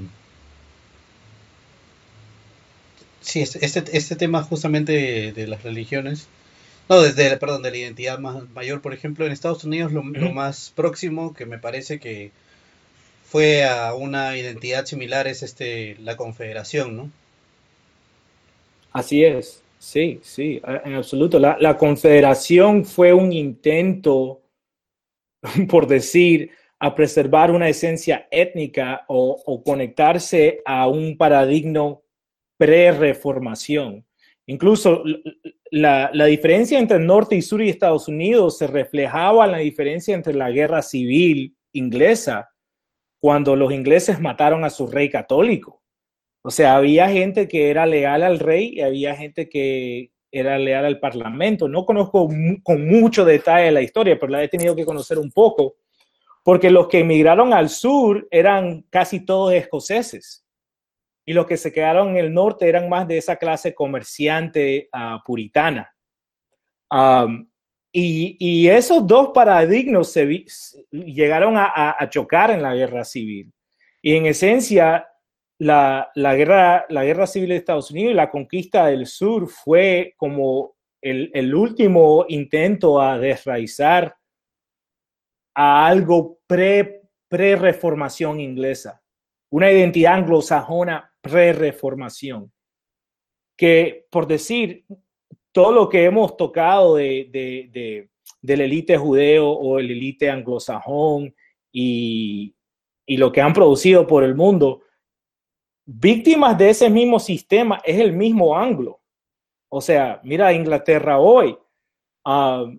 A: Sí, este, este, este tema justamente de, de las religiones no, desde, perdón, de la identidad más mayor, por ejemplo, en Estados Unidos lo, lo más próximo que me parece que fue a una identidad similar es este la Confederación, ¿no?
C: Así es, sí, sí, en absoluto. La, la Confederación fue un intento, por decir, a preservar una esencia étnica o, o conectarse a un paradigma pre-reformación. Incluso la, diferencia entre el norte y sur y Estados Unidos se reflejaba en la diferencia entre la guerra civil inglesa, cuando los ingleses mataron a su rey católico. O sea, había gente que era leal al rey y había gente que era leal al parlamento. No conozco con mucho detalle la historia, pero la he tenido que conocer un poco, porque los que emigraron al sur eran casi todos escoceses y los que se quedaron en el norte eran más de esa clase comerciante uh, puritana. Y, esos dos paradigmas llegaron a, chocar en la guerra civil. Y en esencia, la, guerra, la guerra civil de Estados Unidos y la conquista del sur fue como el, último intento a desraizar a algo pre-reformación pre inglesa, una identidad anglosajona pre-reformación. Que, por decir, todo lo que hemos tocado de, de, de, del élite judeo o el élite anglosajón y, y lo que han producido por el mundo, víctimas de ese mismo sistema es el mismo anglo. O sea, mira Inglaterra hoy. Um,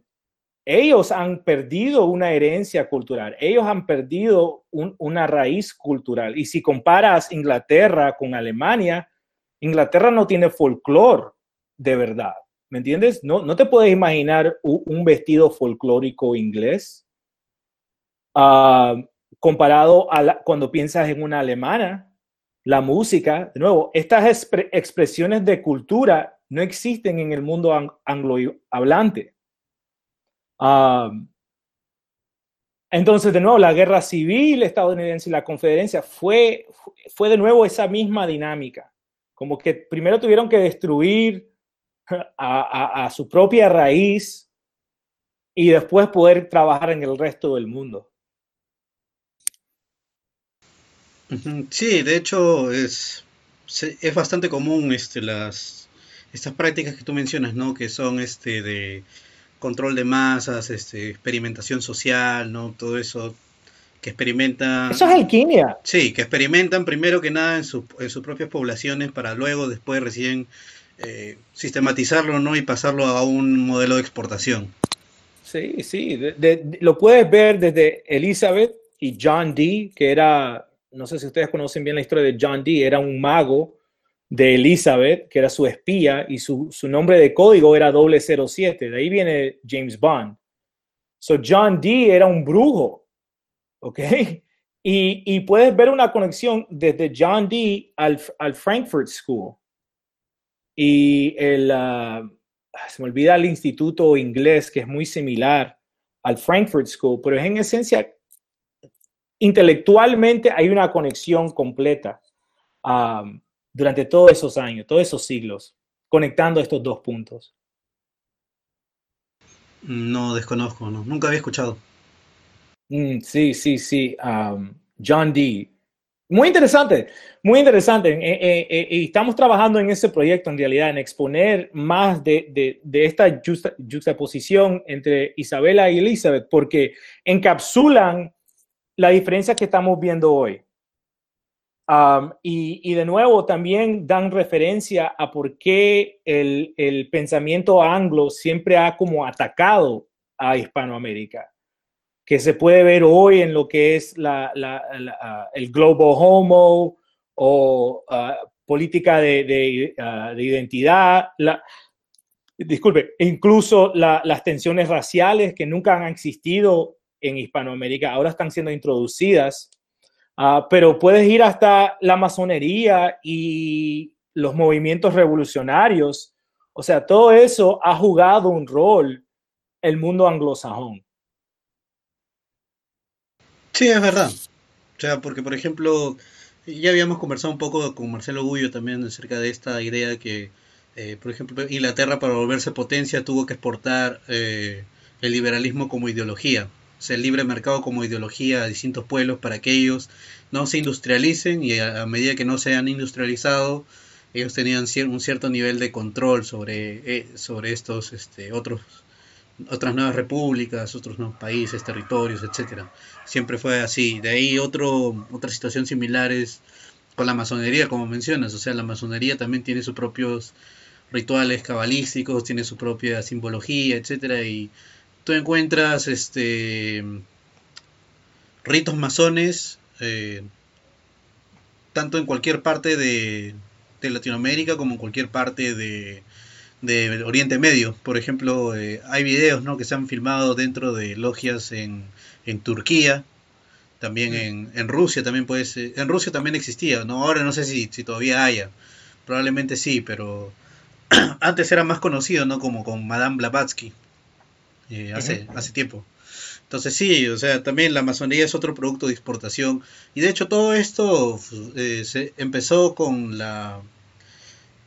C: ellos han perdido una herencia cultural, ellos han perdido un, una raíz cultural. Y si comparas Inglaterra con Alemania, Inglaterra no tiene folclore de verdad, ¿me entiendes? No, no te puedes imaginar un, vestido folclórico inglés uh, comparado a la, cuando piensas en una alemana, la música, de nuevo, estas expre expresiones de cultura no existen en el mundo anglohablante. Entonces, de nuevo, la guerra civil estadounidense y la conferencia fue, fue de nuevo esa misma dinámica. Como que primero tuvieron que destruir a, a, a su propia raíz y después poder trabajar en el resto del mundo.
A: Sí, de hecho es, es bastante común este, las, estas prácticas que tú mencionas, ¿no? Que son este, de, control de masas, este, experimentación social, ¿no? Todo eso que experimentan.
C: Eso es alquimia.
A: Sí, que experimentan primero que nada en, su, en sus propias poblaciones para luego, después, recién eh, sistematizarlo, ¿no? Y pasarlo a un modelo de exportación.
C: Sí, sí, de, de, lo puedes ver desde Elizabeth y John Dee, que era, no sé si ustedes conocen bien la historia de John Dee, era un mago de Elizabeth, que era su espía, y su, su nombre de código era 007. De ahí viene James Bond. So John Dee era un brujo, ¿ok? Y, y puedes ver una conexión desde John Dee al, al Frankfurt School. Y el, uh, se me olvida el instituto inglés, que es muy similar al Frankfurt School, pero en esencia, intelectualmente hay una conexión completa. Um, durante todos esos años, todos esos siglos, conectando estos dos puntos?
A: No desconozco, no. nunca había escuchado.
C: Mm, sí, sí, sí. Um, John Dee. Muy interesante, muy interesante. Eh, eh, eh, y estamos trabajando en ese proyecto en realidad, en exponer más de, de, de esta justa, juxtaposición entre Isabela y Elizabeth, porque encapsulan la diferencia que estamos viendo hoy. Um, y, y, de nuevo también dan referencia a por qué el, el, pensamiento anglo siempre ha como atacado a Hispanoamérica, que se puede ver hoy en lo que es la, la, la, uh, el global homo o uh, política de, de, uh, de identidad, disculpe, incluso las tensiones raciales que nunca han existido en Hispanoamérica, ahora están siendo introducidas Ah, pero puedes ir hasta la masonería y los movimientos revolucionarios. O sea, todo eso ha jugado un rol el mundo anglosajón.
A: Sí, es verdad. O sea, porque por ejemplo, ya habíamos conversado un poco con Marcelo Gullo también acerca de esta idea que, eh, por ejemplo, Inglaterra para volverse potencia tuvo que exportar eh, el liberalismo como ideología, sea, el libre mercado como ideología a distintos pueblos para que ellos no se industrialicen y a, medida que no se han industrializado, ellos tenían un cierto nivel de control sobre, eh, sobre estos este, otros otras nuevas repúblicas, otros nuevos países, territorios, etcétera. Siempre fue así. De ahí otro, otra situación similar es con la masonería, como mencionas. O sea, la masonería también tiene sus propios rituales cabalísticos, tiene su propia simbología, etcétera. Y tú encuentras este ritos masones eh, tanto en cualquier parte de, Latinoamérica como en cualquier parte de, Oriente Medio. Por ejemplo, eh, hay videos ¿no? que se han filmado dentro de logias en, Turquía, también en, en, Rusia también puede ser, en Rusia también existía, ¿no? Ahora no sé si, si todavía haya, probablemente sí, pero antes era más conocido, ¿no? Como con Madame Blavatsky, eh, hace, hace tiempo. Entonces sí, o sea, también la masonería es otro producto de exportación. Y de hecho todo esto eh, se empezó con la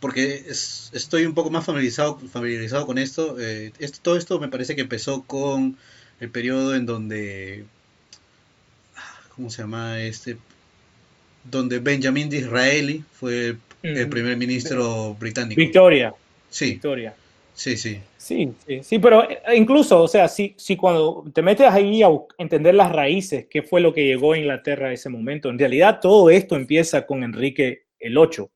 A: porque estoy un poco más familiarizado, familiarizado con esto. Eh, esto. Todo esto me parece que empezó con el periodo en donde, ¿cómo se llama este? Donde Benjamin Disraeli fue el primer ministro británico.
C: Victoria.
A: Sí.
C: Victoria.
A: Sí, sí.
C: Sí, sí, pero eh, incluso, o sea, si, si cuando te metes ahí a entender las raíces, qué fue lo que llegó a Inglaterra a ese momento, en realidad todo esto empieza con Enrique el VIII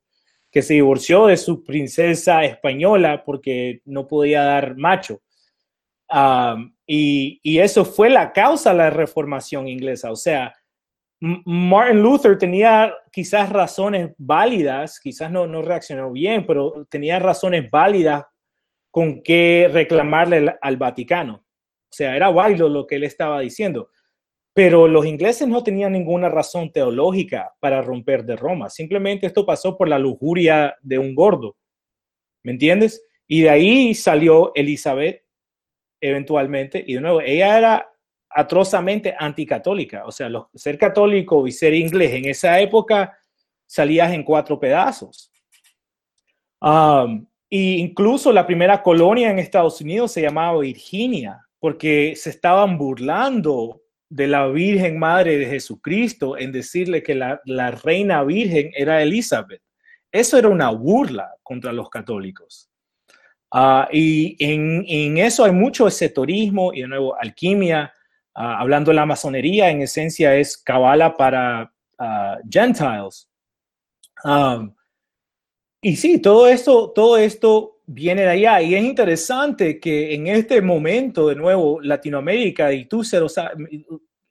C: que se divorció de su princesa española porque no podía dar macho. y, y, eso fue la causa de la reformación inglesa. O sea, Martin Luther tenía quizás razones válidas, quizás no, no reaccionó bien, pero tenía razones válidas con que reclamarle al Vaticano. O sea, era válido lo que él estaba diciendo. Pero los ingleses no tenían ninguna razón teológica para romper de Roma. Simplemente esto pasó por la lujuria de un gordo. ¿Me entiendes? Y de ahí salió Elizabeth eventualmente. Y de nuevo, ella era atrozamente anticatólica. O sea, ser católico y ser inglés en esa época salías en cuatro pedazos. Um, y incluso la primera colonia en Estados Unidos se llamaba Virginia, porque se estaban burlando de la Virgen Madre de Jesucristo en decirle que la, reina virgen era Elizabeth. Eso era una burla contra los católicos. Ah, y en, eso hay mucho esetorismo y de nuevo alquimia. Ah, hablando de la masonería, en esencia es cabala para uh, gentiles. Y sí, todo esto, todo esto viene de allá. Y es interesante que en este momento, de nuevo, Latinoamérica, y tú se lo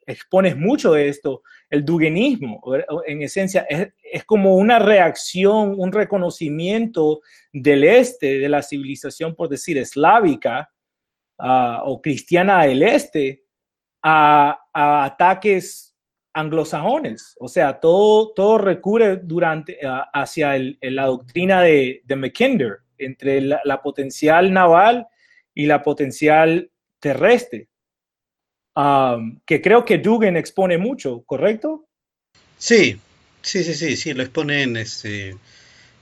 C: expones mucho de esto, el duguenismo, en esencia, es, como una reacción, un reconocimiento del este, de la civilización, por decir, eslávica ah, o cristiana del este, a, ataques anglosajones. O sea, todo, todo recurre durante, hacia la doctrina de, de Mackinder, entre la, potencial naval y la potencial terrestre, que creo que Dugan expone mucho, ¿correcto?
A: Sí, sí, sí, sí, sí, lo expone en, este,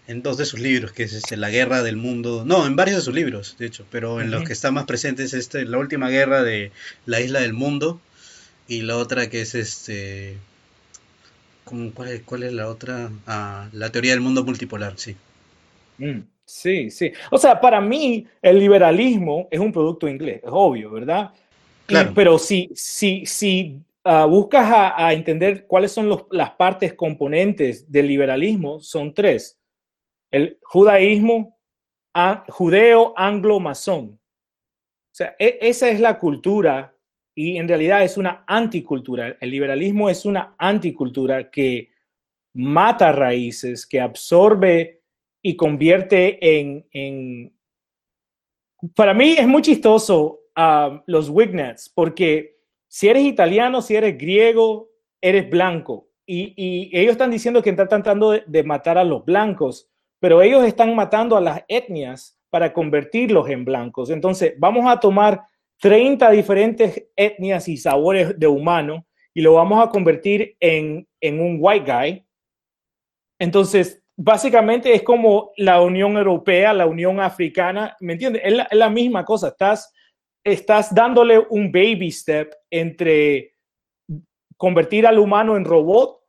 A: en dos de sus libros, que es este, La Guerra del Mundo, no, en varios de sus libros, de hecho, pero en los que está más presente es este, La Última Guerra de la Isla del Mundo y la otra que es este... ¿Cuál es, cuál es la otra? Ah, la teoría del mundo multipolar, sí.
C: Mm. Sí, sí. O sea, para mí el liberalismo es un producto inglés, es obvio, ¿verdad? Claro. pero si, si, si uh, buscas a, entender cuáles son los, las partes componentes del liberalismo, son tres. El judaísmo, judeo, anglo, masón. O sea, e, esa es la cultura y en realidad es una anticultura. El liberalismo es una anticultura que mata raíces, que absorbe y convierte en, Para mí es muy chistoso uh, los Wignets, porque si eres italiano, si eres griego, eres blanco. y, ellos están diciendo que están tratando de, matar a los blancos, pero ellos están matando a las etnias para convertirlos en blancos. Entonces, vamos a tomar 30 diferentes etnias y sabores de humano y lo vamos a convertir en, en un white guy. Entonces, básicamente es como la Unión Europea, la Unión Africana, ¿me entiendes? Es la, misma cosa, estás, estás dándole un baby step entre convertir al humano en robot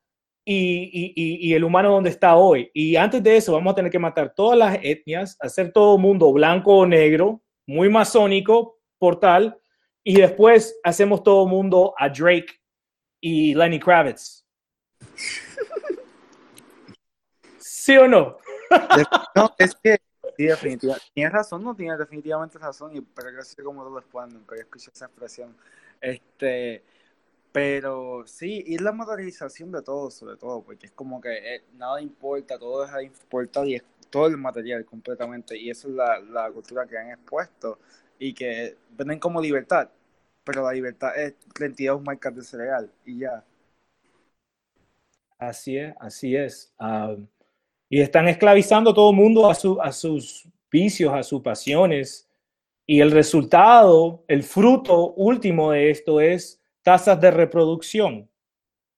C: y, y, y, el humano donde está hoy. Y antes de eso vamos a tener que matar todas las etnias, hacer todo mundo blanco o negro, muy masónico, portal, y después hacemos todo mundo a Drake y Lenny Kravitz. ¿Sí o no?
B: no, es que sí, definitivamente. Tienes razón, no tienes definitivamente razón, y pero que sé cómo lo después nunca escuché esa expresión. Este, pero sí, y la modernización de todo, sobre todo, porque es como que eh, nada importa, todo deja de importar y es todo el material completamente, y esa es la, la cultura que han expuesto y que venden como libertad, pero la libertad es 32 marcas de cereal y ya.
C: Así es, así es. Ah, y están esclavizando a todo el mundo a, su, a sus vicios, a sus pasiones. Y el resultado, el fruto último de esto es tasas de reproducción,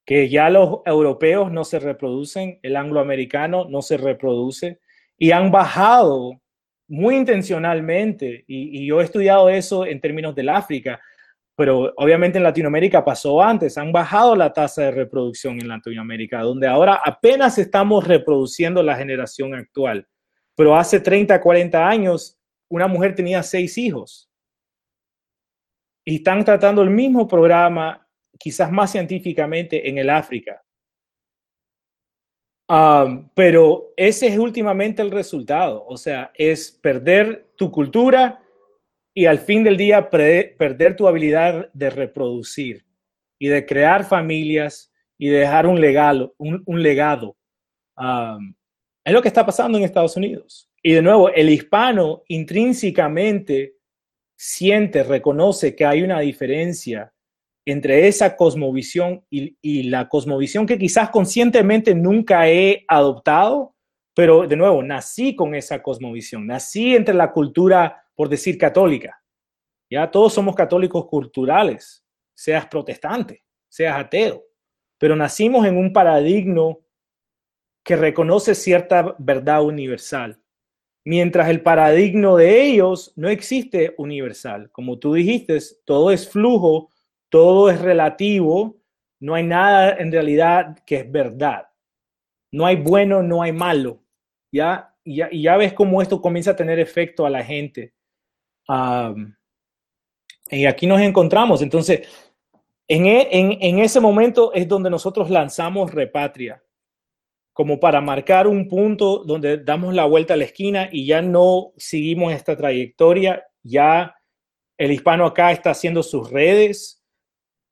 C: que ya los europeos no se reproducen, el angloamericano no se reproduce y han bajado muy intencionalmente, y, yo he estudiado eso en términos del África, pero obviamente en Latinoamérica pasó antes, han bajado la tasa de reproducción en Latinoamérica, donde ahora apenas estamos reproduciendo la generación actual. Pero hace 30, 40 años, una mujer tenía seis hijos. Y están tratando el mismo programa, quizás más científicamente, en el África. Um, pero ese es últimamente el resultado, o sea, es perder tu cultura, y al fin del día perder tu habilidad de reproducir y de crear familias y de dejar un legado. Un, legado. es lo que está pasando en Estados Unidos. Y de nuevo, el hispano intrínsecamente siente, reconoce que hay una diferencia entre esa cosmovisión y, la cosmovisión que quizás conscientemente nunca he adoptado, pero de nuevo, nací con esa cosmovisión, nací entre la cultura por decir católica. Ya todos somos católicos culturales, seas protestante, seas ateo, pero nacimos en un paradigma que reconoce cierta verdad universal, mientras el paradigma de ellos no existe universal. Como tú dijiste, todo es flujo, todo es relativo, no hay nada en realidad que es verdad. No hay bueno, no hay malo. Ya, ya, y ya ves cómo esto comienza a tener efecto a la gente y aquí nos encontramos. Entonces, en, e, en, en, ese momento es donde nosotros lanzamos Repatria, como para marcar un punto donde damos la vuelta a la esquina y ya no seguimos esta trayectoria, ya el hispano acá está haciendo sus redes.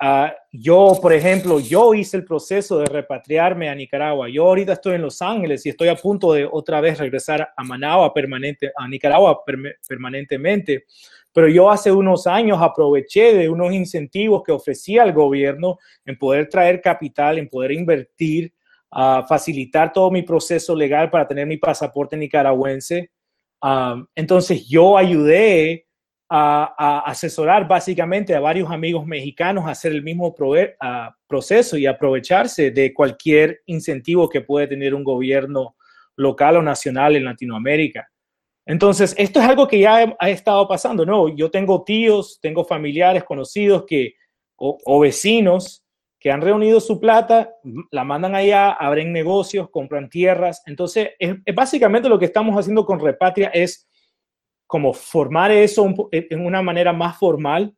C: Uh, yo, por ejemplo, yo hice el proceso de repatriarme a Nicaragua. Yo ahorita estoy en Los Ángeles y estoy a punto de otra vez regresar a Managua permanente, a Nicaragua permanentemente. Pero yo hace unos años aproveché de unos incentivos que ofrecía el gobierno en poder traer capital, en poder invertir, facilitar todo mi proceso legal para tener mi pasaporte nicaragüense. Um, entonces yo ayudé a, asesorar básicamente a varios amigos mexicanos a hacer el mismo proceso y aprovecharse de cualquier incentivo que puede tener un gobierno local o nacional en Latinoamérica. Entonces, esto es algo que ya ha, estado pasando, ¿no? Yo tengo tíos, tengo familiares conocidos que, o, vecinos que han reunido su plata, la mandan allá, abren negocios, compran tierras. Entonces, es básicamente lo que estamos haciendo con Repatria es como formar eso en una manera más formal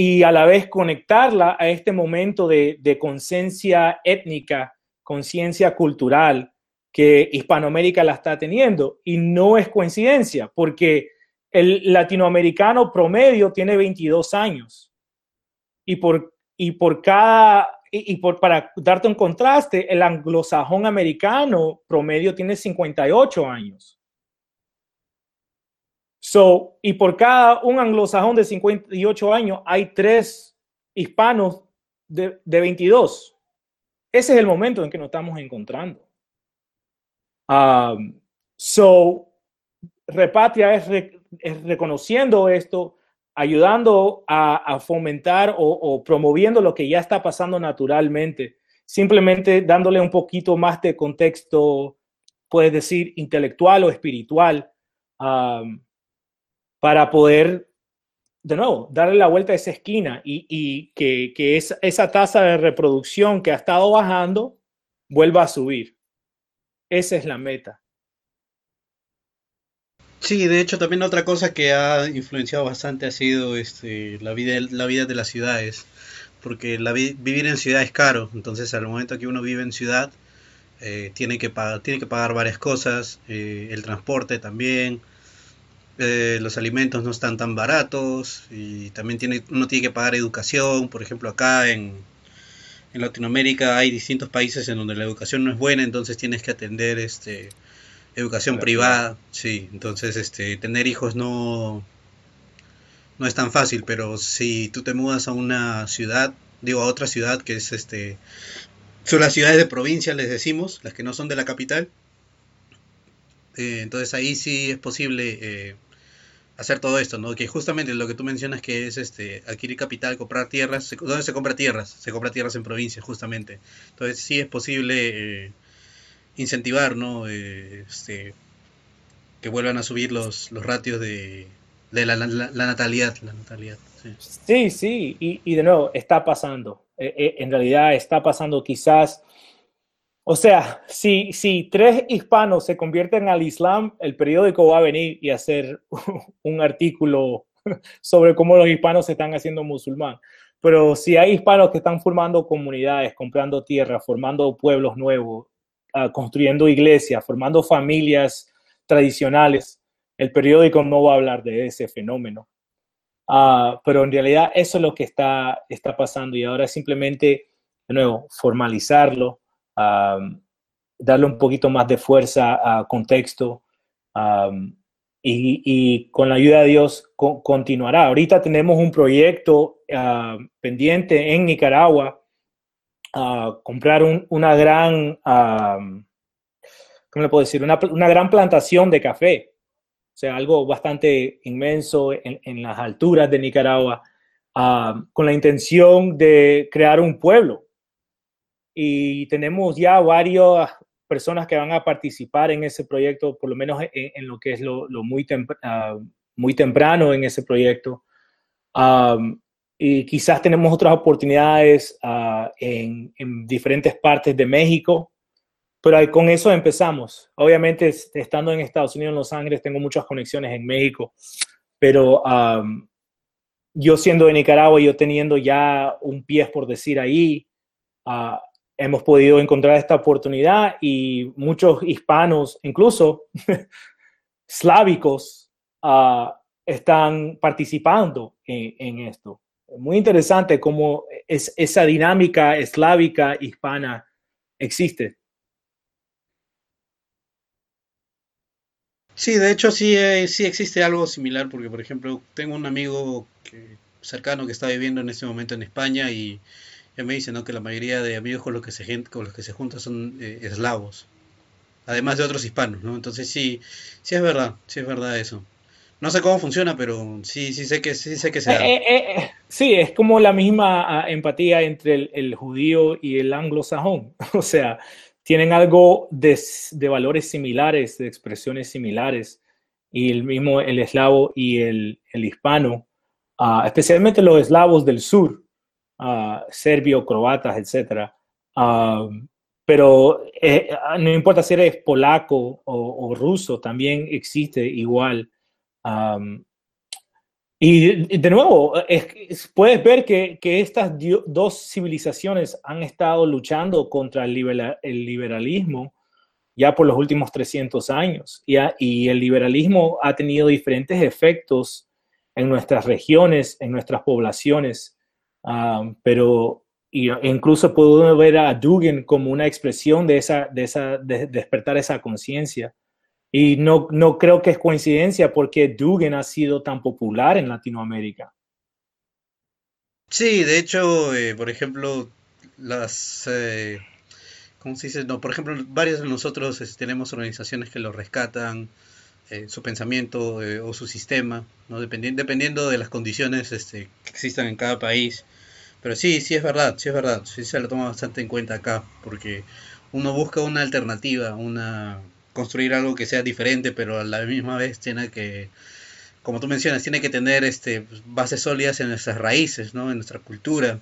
C: y a la vez conectarla a este momento de, conciencia étnica, conciencia cultural que Hispanoamérica la está teniendo. Y no es coincidencia, porque el latinoamericano promedio tiene 22 años. Y por, y por cada, y, por, para darte un contraste, el anglosajón americano promedio tiene 58 años. So, y por cada un anglosajón de 58 años hay tres hispanos de, de 22. ese es el momento en que nos estamos encontrando. Um, so, Repatria es, reconociendo esto, ayudando a, fomentar o, promoviendo lo que ya está pasando naturalmente, simplemente dándole un poquito más de contexto, puedes decir, intelectual o espiritual, um, para poder, de nuevo, darle la vuelta a esa esquina y, que, que esa tasa de reproducción que ha estado bajando vuelva a subir. Esa es la meta.
A: Sí, de hecho también otra cosa que ha influenciado bastante ha sido este, la, vida, la vida de las ciudades, porque la vivir en ciudad es caro, entonces al momento que uno vive en ciudad eh, tiene, que tiene que pagar varias cosas, eh, el transporte también, eh, los alimentos no están tan baratos y también tiene, uno tiene que pagar educación, por ejemplo acá en, en Latinoamérica hay distintos países en donde la educación no es buena, entonces tienes que atender este educación privada, sí, entonces este tener hijos no no es tan fácil, pero si tú te mudas a una ciudad, digo a otra ciudad que es este son las ciudades de provincia, les decimos, las que no son de la capital. Eh, entonces ahí sí es posible eh, hacer todo esto, ¿no? Que justamente lo que tú mencionas que es este adquirir capital, comprar tierras, ¿dónde se compra tierras? Se compra tierras en provincias, justamente. Entonces sí es posible eh, incentivar, ¿no? Eh, este, que vuelvan a subir los, los ratios de, de la, natalidad, la natalidad.
C: Sí, sí, Y, y, de nuevo, está pasando. Eh, en realidad está pasando quizás o sea, si, si tres hispanos se convierten al Islam, el periódico va a venir y hacer un artículo sobre cómo los hispanos se están haciendo musulmán. Pero si hay hispanos que están formando comunidades, comprando tierra, formando pueblos nuevos, uh, construyendo iglesias, formando familias tradicionales, el periódico no va a hablar de ese fenómeno. Uh, pero en realidad eso es lo que está, está pasando y ahora simplemente, de nuevo, formalizarlo, darle un poquito más de fuerza a contexto y, con la ayuda de Dios continuará. Ahorita tenemos un proyecto pendiente en Nicaragua, comprar una gran, ¿cómo le puedo decir? Una, gran plantación de café. O sea, algo bastante inmenso en, las alturas de Nicaragua, con la intención de crear un pueblo y tenemos ya varias personas que van a participar en ese proyecto, por lo menos en, lo que es lo, muy, ah, muy temprano en ese proyecto. y quizás tenemos otras oportunidades ah, en, diferentes partes de México, pero con eso empezamos. Obviamente, estando en Estados Unidos, en Los Ángeles, tengo muchas conexiones en México, pero yo siendo de Nicaragua, yo teniendo ya un pie, por decir ahí, uh, hemos podido encontrar esta oportunidad y muchos hispanos, incluso slávicos, ah, están participando en, esto. Muy interesante cómo es, esa dinámica eslávica hispana existe.
A: Sí, de hecho sí, eh, sí existe algo similar, porque por ejemplo tengo un amigo cercano que está viviendo en este momento en España y me dice ¿no? que la mayoría de amigos con los que se, con los que se juntan son eh, eslavos, además de otros hispanos, ¿no? Entonces sí, sí es verdad, sí es verdad eso. No sé cómo funciona, pero sí, sí sé que sí sé que se
C: eh, eh, sí, es como la misma ah, empatía entre el, judío y el anglosajón. O sea, tienen algo de, valores similares, de expresiones similares. Y el mismo el eslavo y el, hispano, ah, especialmente los eslavos del sur, uh, serbio, croatas, etc. pero eh, no importa si eres polaco o, ruso, también existe igual. y de nuevo, puedes ver que, estas dos civilizaciones han estado luchando contra el, liberalismo ya por los últimos 300 años. Y, y, el liberalismo ha tenido diferentes efectos en nuestras regiones, en nuestras poblaciones. Pero incluso puedo ver a Dugan como una expresión de esa, de esa, de despertar esa conciencia. Y no, no creo que es coincidencia porque Dugan ha sido tan popular en Latinoamérica.
A: Sí, de hecho, eh, por ejemplo, las, eh, ¿cómo se dice? No, por ejemplo, varios de nosotros este, tenemos organizaciones que lo rescatan, eh, su pensamiento eh, o su sistema, dependiendo de las condiciones este, que existan en cada país. Pero sí, sí es verdad, sí es verdad, sí se lo toma bastante en cuenta acá, porque uno busca una alternativa, una construir algo que sea diferente, pero a la misma vez tiene que, como tú mencionas, tiene que tener este bases sólidas en nuestras raíces, ¿no? En nuestra cultura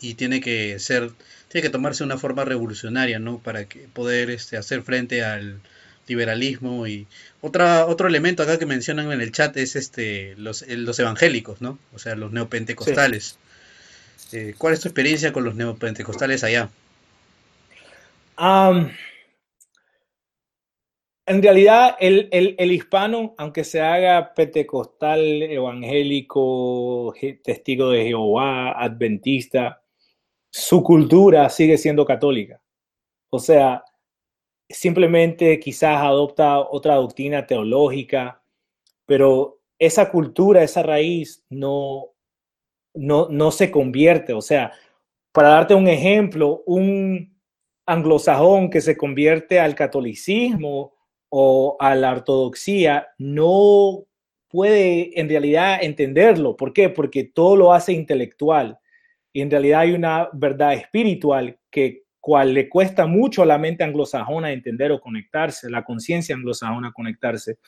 A: y tiene que ser, tiene que tomarse una forma revolucionaria, ¿no? Para que poder este, hacer frente al liberalismo y otra otro elemento acá que mencionan en el chat es este los, los evangélicos, ¿no? O sea, los neopentecostales. Eh, ¿Cuál es tu experiencia con los neopentecostales allá?
C: en realidad, el, el, hispano, aunque se haga pentecostal, evangélico, testigo de Jehová, adventista, su cultura sigue siendo católica. O sea, simplemente quizás adopta otra doctrina teológica, pero esa cultura, esa raíz no, no, no se convierte. O sea, para darte un ejemplo, un anglosajón que se convierte al catolicismo o a la ortodoxia no puede en realidad entenderlo. ¿Por qué? Porque todo lo hace intelectual. Y en realidad hay una verdad espiritual que cual le cuesta mucho a la mente anglosajona entender o conectarse, la conciencia anglosajona conectarse.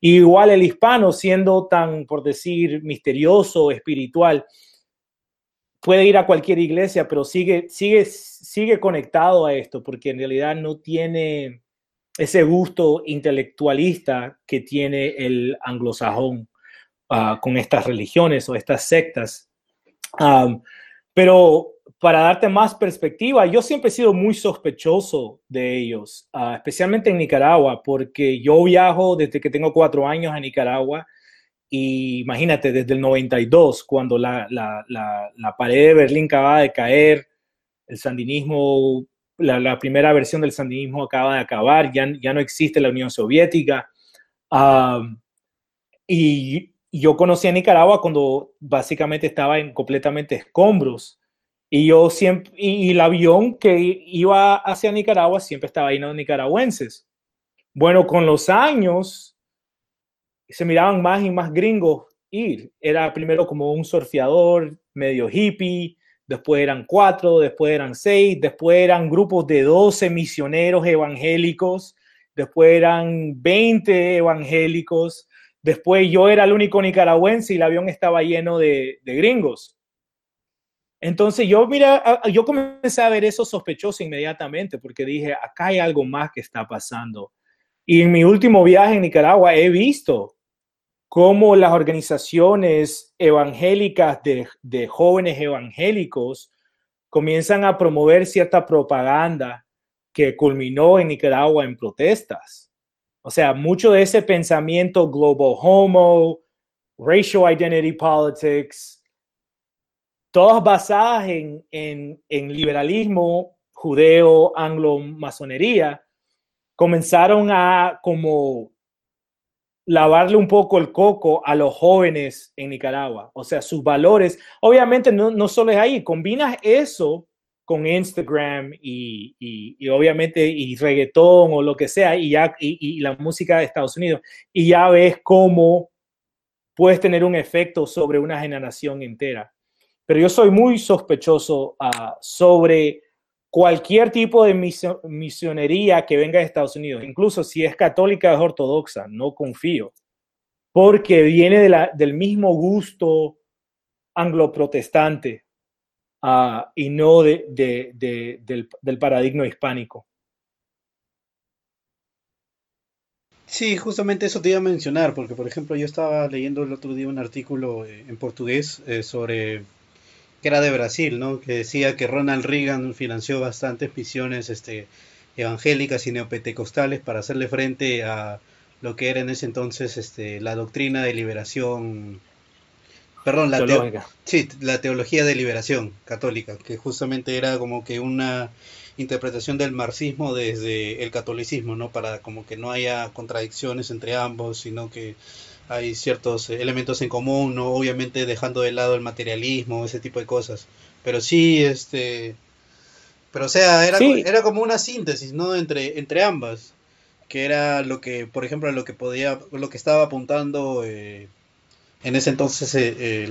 C: igual el hispano, siendo tan, por decir, misterioso, espiritual, puede ir a cualquier iglesia, pero sigue, sigue, sigue conectado a esto, porque en realidad no tiene ese gusto intelectualista que tiene el anglosajón ah, con estas religiones o estas sectas. pero para darte más perspectiva, yo siempre he sido muy sospechoso de ellos, ah, especialmente en Nicaragua, porque yo viajo desde que tengo cuatro años a Nicaragua y imagínate, desde el 92, cuando la, la, la, pared de Berlín acaba de caer, el sandinismo, la, primera versión del sandinismo acaba de acabar, ya, ya no existe la Unión Soviética. y yo conocí a Nicaragua cuando básicamente estaba en completamente escombros. Y yo siempre, y, el avión que iba hacia Nicaragua siempre estaba lleno de nicaragüenses. Bueno, con los años, se miraban más y más gringos ir. Era primero como un surfeador medio hippie, después eran cuatro, después eran seis, después eran grupos de 12 misioneros evangélicos, después eran 20 evangélicos, después yo era el único nicaragüense y el avión estaba lleno de, gringos. Entonces yo, mira, yo comencé a ver eso sospechoso inmediatamente porque dije, acá hay algo más que está pasando. Y en mi último viaje en Nicaragua he visto cómo las organizaciones evangélicas de, jóvenes evangélicos comienzan a promover cierta propaganda que culminó en Nicaragua en protestas. O sea, mucho de ese pensamiento global homo, racial identity politics, todas basadas en, liberalismo judeo, anglo-masonería, comenzaron a como lavarle un poco el coco a los jóvenes en Nicaragua, o sea, sus valores. Obviamente no, solo es ahí, combinas eso con Instagram y, y, obviamente y reggaetón o lo que sea y ya y, la música de Estados Unidos y ya ves cómo puedes tener un efecto sobre una generación entera. Pero yo soy muy sospechoso uh, sobre cualquier tipo de misionería que venga de Estados Unidos, incluso si es católica o ortodoxa, no confío, porque viene del mismo gusto anglo-protestante ah, y no del, del paradigma hispánico.
A: Sí, justamente eso te iba a mencionar, porque por ejemplo yo estaba leyendo el otro día un artículo eh, en portugués eh, sobre que era de Brasil, ¿no? Que decía que Ronald Reagan financió bastantes misiones este, evangélicas y neopentecostales para hacerle frente a lo que era en ese entonces este, la doctrina de liberación, perdón, la, sí, la teología de liberación católica, que justamente era como que una interpretación del marxismo desde el catolicismo, ¿no? Para como que no haya contradicciones entre ambos, sino que hay ciertos elementos en común, ¿no? Obviamente dejando de lado el materialismo, ese tipo de cosas. Pero sí, este, Pero o sea, era, era como una síntesis, ¿no? Entre, entre ambas. Que era lo que, por ejemplo, lo que podía, lo que estaba apuntando eh, en ese entonces, eh,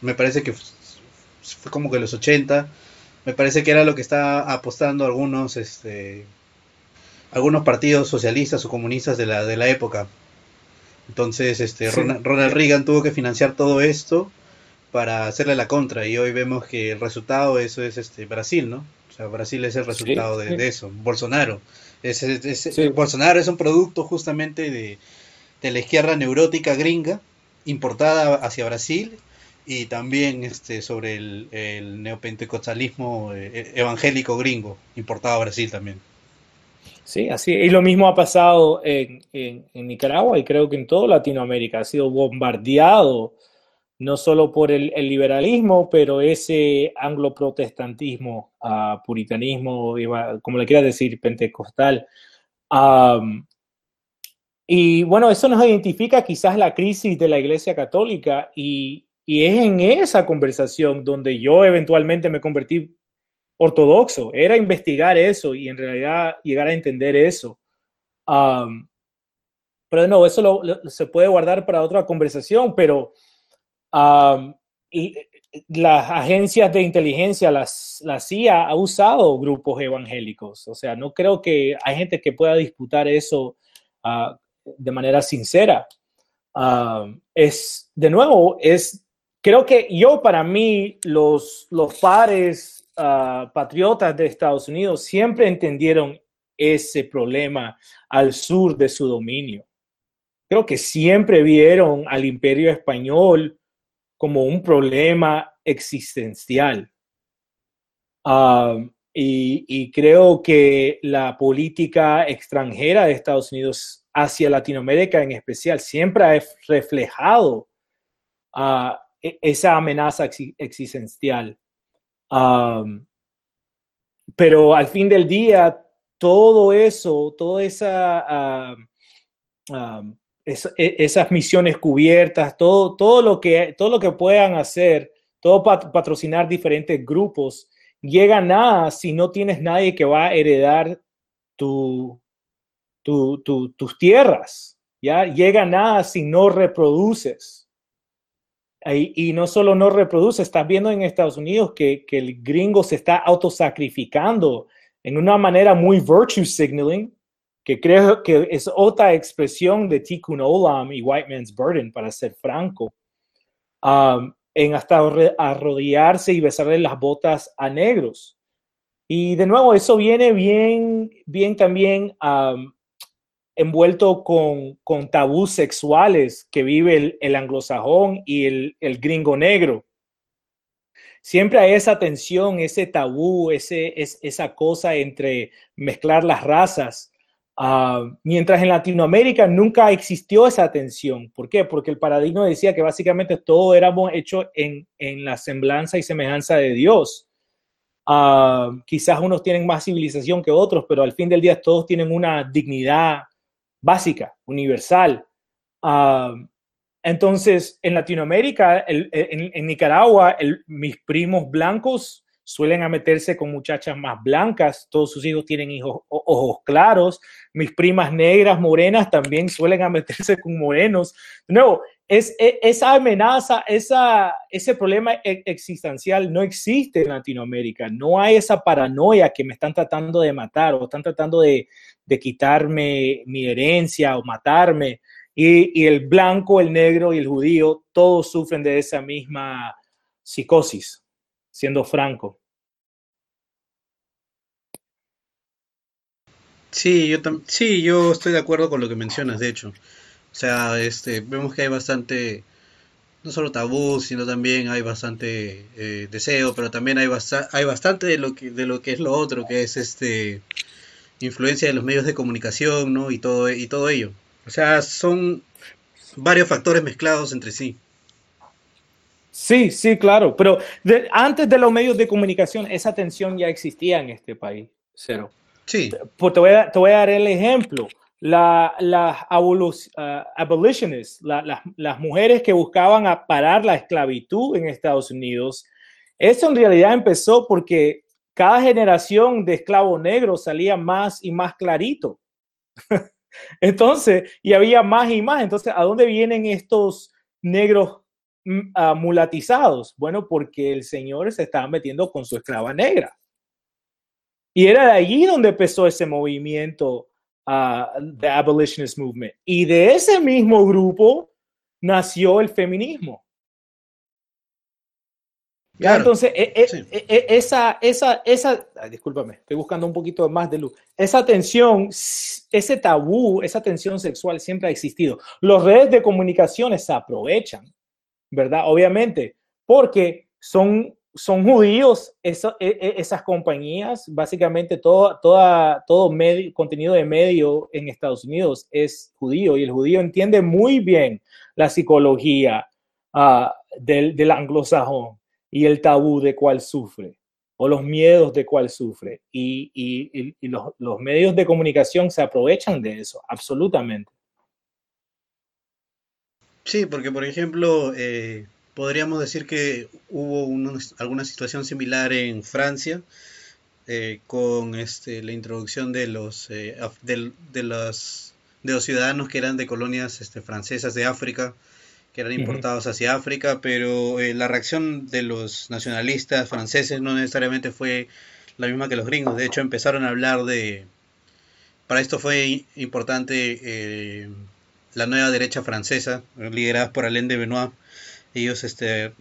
A: me parece que fue como que los 80, me parece que era lo que estaba apostando algunos, este, algunos partidos socialistas o comunistas de la, de la época. Entonces, este, Ronald, Reagan tuvo que financiar todo esto para hacerle la contra y hoy vemos que el resultado de eso es este Brasil, ¿no? O sea, Brasil es el resultado de, eso. Bolsonaro. Es, Bolsonaro es un producto justamente de, de, la izquierda neurótica gringa importada hacia Brasil y también este sobre el, el neopentecostalismo eh, evangélico gringo importado a Brasil también.
C: Sí, así. Y lo mismo ha pasado en, Nicaragua y creo que en toda Latinoamérica. Ha sido bombardeado no solo por el, liberalismo, pero ese anglo-protestantismo, uh, puritanismo, como le quieras decir, pentecostal. y bueno, eso nos identifica quizás la crisis de la Iglesia Católica y, y es en esa conversación donde yo eventualmente me convertí ortodoxo, era investigar eso y en realidad llegar a entender eso. pero no, eso se puede guardar para otra conversación, pero y, las agencias de inteligencia, las, la CIA ha usado grupos evangélicos. O sea, no creo que hay gente que pueda disputar eso ah, de manera sincera. es, de nuevo, es, creo que yo para mí, los, los pares patriotas de Estados Unidos siempre entendieron ese problema al sur de su dominio. Creo que siempre vieron al imperio español como un problema existencial. y, y, creo que la política extranjera de Estados Unidos hacia Latinoamérica en especial siempre ha reflejado e, esa amenaza existencial pero al fin del día, todo eso, toda esa, e, esas misiones cubiertas, todo, todo, lo que, todo lo que puedan hacer, todo patrocinar diferentes grupos, llega nada si no tienes nadie que va a heredar tu, tus tierras. ¿ya? Llega nada si no reproduces. Y, no solo no reproduce, estás viendo en Estados Unidos que, que, el gringo se está autosacrificando en una manera muy virtue signaling, que creo que es otra expresión de Tikkun Olam y White Man's Burden, para ser franco, um, en hasta arrodillarse y besarle las botas a negros. Y de nuevo, eso viene bien, bien también um, envuelto con, con tabús sexuales que vive el, anglosajón y el, gringo negro. Siempre hay esa tensión, ese tabú, ese, es, esa cosa entre mezclar las razas. Ah, mientras en Latinoamérica nunca existió esa tensión. ¿Por qué? Porque el paradigma decía que básicamente todo éramos hecho en, la semblanza y semejanza de Dios. Ah, quizás unos tienen más civilización que otros, pero al fin del día todos tienen una dignidad básica, universal. Ah, entonces, en Latinoamérica, en, Nicaragua, mis primos blancos suelen a meterse con muchachas más blancas, todos sus hijos tienen hijos, ojos claros, mis primas negras, morenas, también suelen a meterse con morenos. No, es, e, esa amenaza, esa, ese problema e, existencial no existe en Latinoamérica. No hay esa paranoia que me están tratando de matar o están tratando de, de quitarme mi herencia o matarme. Y, y, el blanco, el negro y el judío, todos sufren de esa misma psicosis, siendo franco.
A: Sí, yo, sí, yo estoy de acuerdo con lo que mencionas, de hecho. O sea, este, vemos que hay bastante, no solo tabú, sino también hay bastante eh, deseo, pero también hay, hay bastante de lo, que, de lo que es lo otro, que es este influencia de los medios de comunicación, ¿no? Y todo, y todo ello. O sea, son varios factores mezclados entre sí.
C: Sí, sí, claro, pero antes de los medios de comunicación, esa tensión ya existía en este país, cero.
A: Sí.
C: Te voy a, te voy a dar el ejemplo las la uh, abolitionists, las mujeres que buscaban parar la esclavitud en Estados Unidos, eso en realidad empezó porque cada generación de esclavos negros salía más y más clarito. Entonces, y había más y más. Entonces, ¿a dónde vienen estos negros mm, ah, mulatizados? Bueno, porque el Señor se estaba metiendo con su esclava negra. Y era de allí donde empezó ese movimiento, uh, the abolitionist movement. Y de ese mismo grupo nació el feminismo. Entonces, e, e, e, esa, esa, esa, discúlpame, estoy buscando un poquito más de luz. Esa tensión, ese tabú, esa tensión sexual siempre ha existido. Los redes de comunicaciones se aprovechan, ¿verdad? Obviamente, porque son, son judíos esas compañías, básicamente todo, toda, todo medio, contenido de medio en Estados Unidos es judío y el judío entiende muy bien la psicología uh, del, del anglosajón y el tabú de cuál sufre o los miedos de cuál sufre. Y, y, los, los, medios de comunicación se aprovechan de eso, absolutamente.
A: Sí, porque por ejemplo, eh, podríamos decir que hubo alguna situación similar en Francia eh, con este, la introducción de los, eh, de, de, los, de los ciudadanos que eran de colonias este, francesas de África que eran importados hacia África, pero eh, la reacción de los nacionalistas franceses no necesariamente fue la misma que los gringos. De hecho, empezaron a hablar de... Para esto fue importante eh, la nueva derecha francesa, liderada por Alain de Benoit. Ellos este,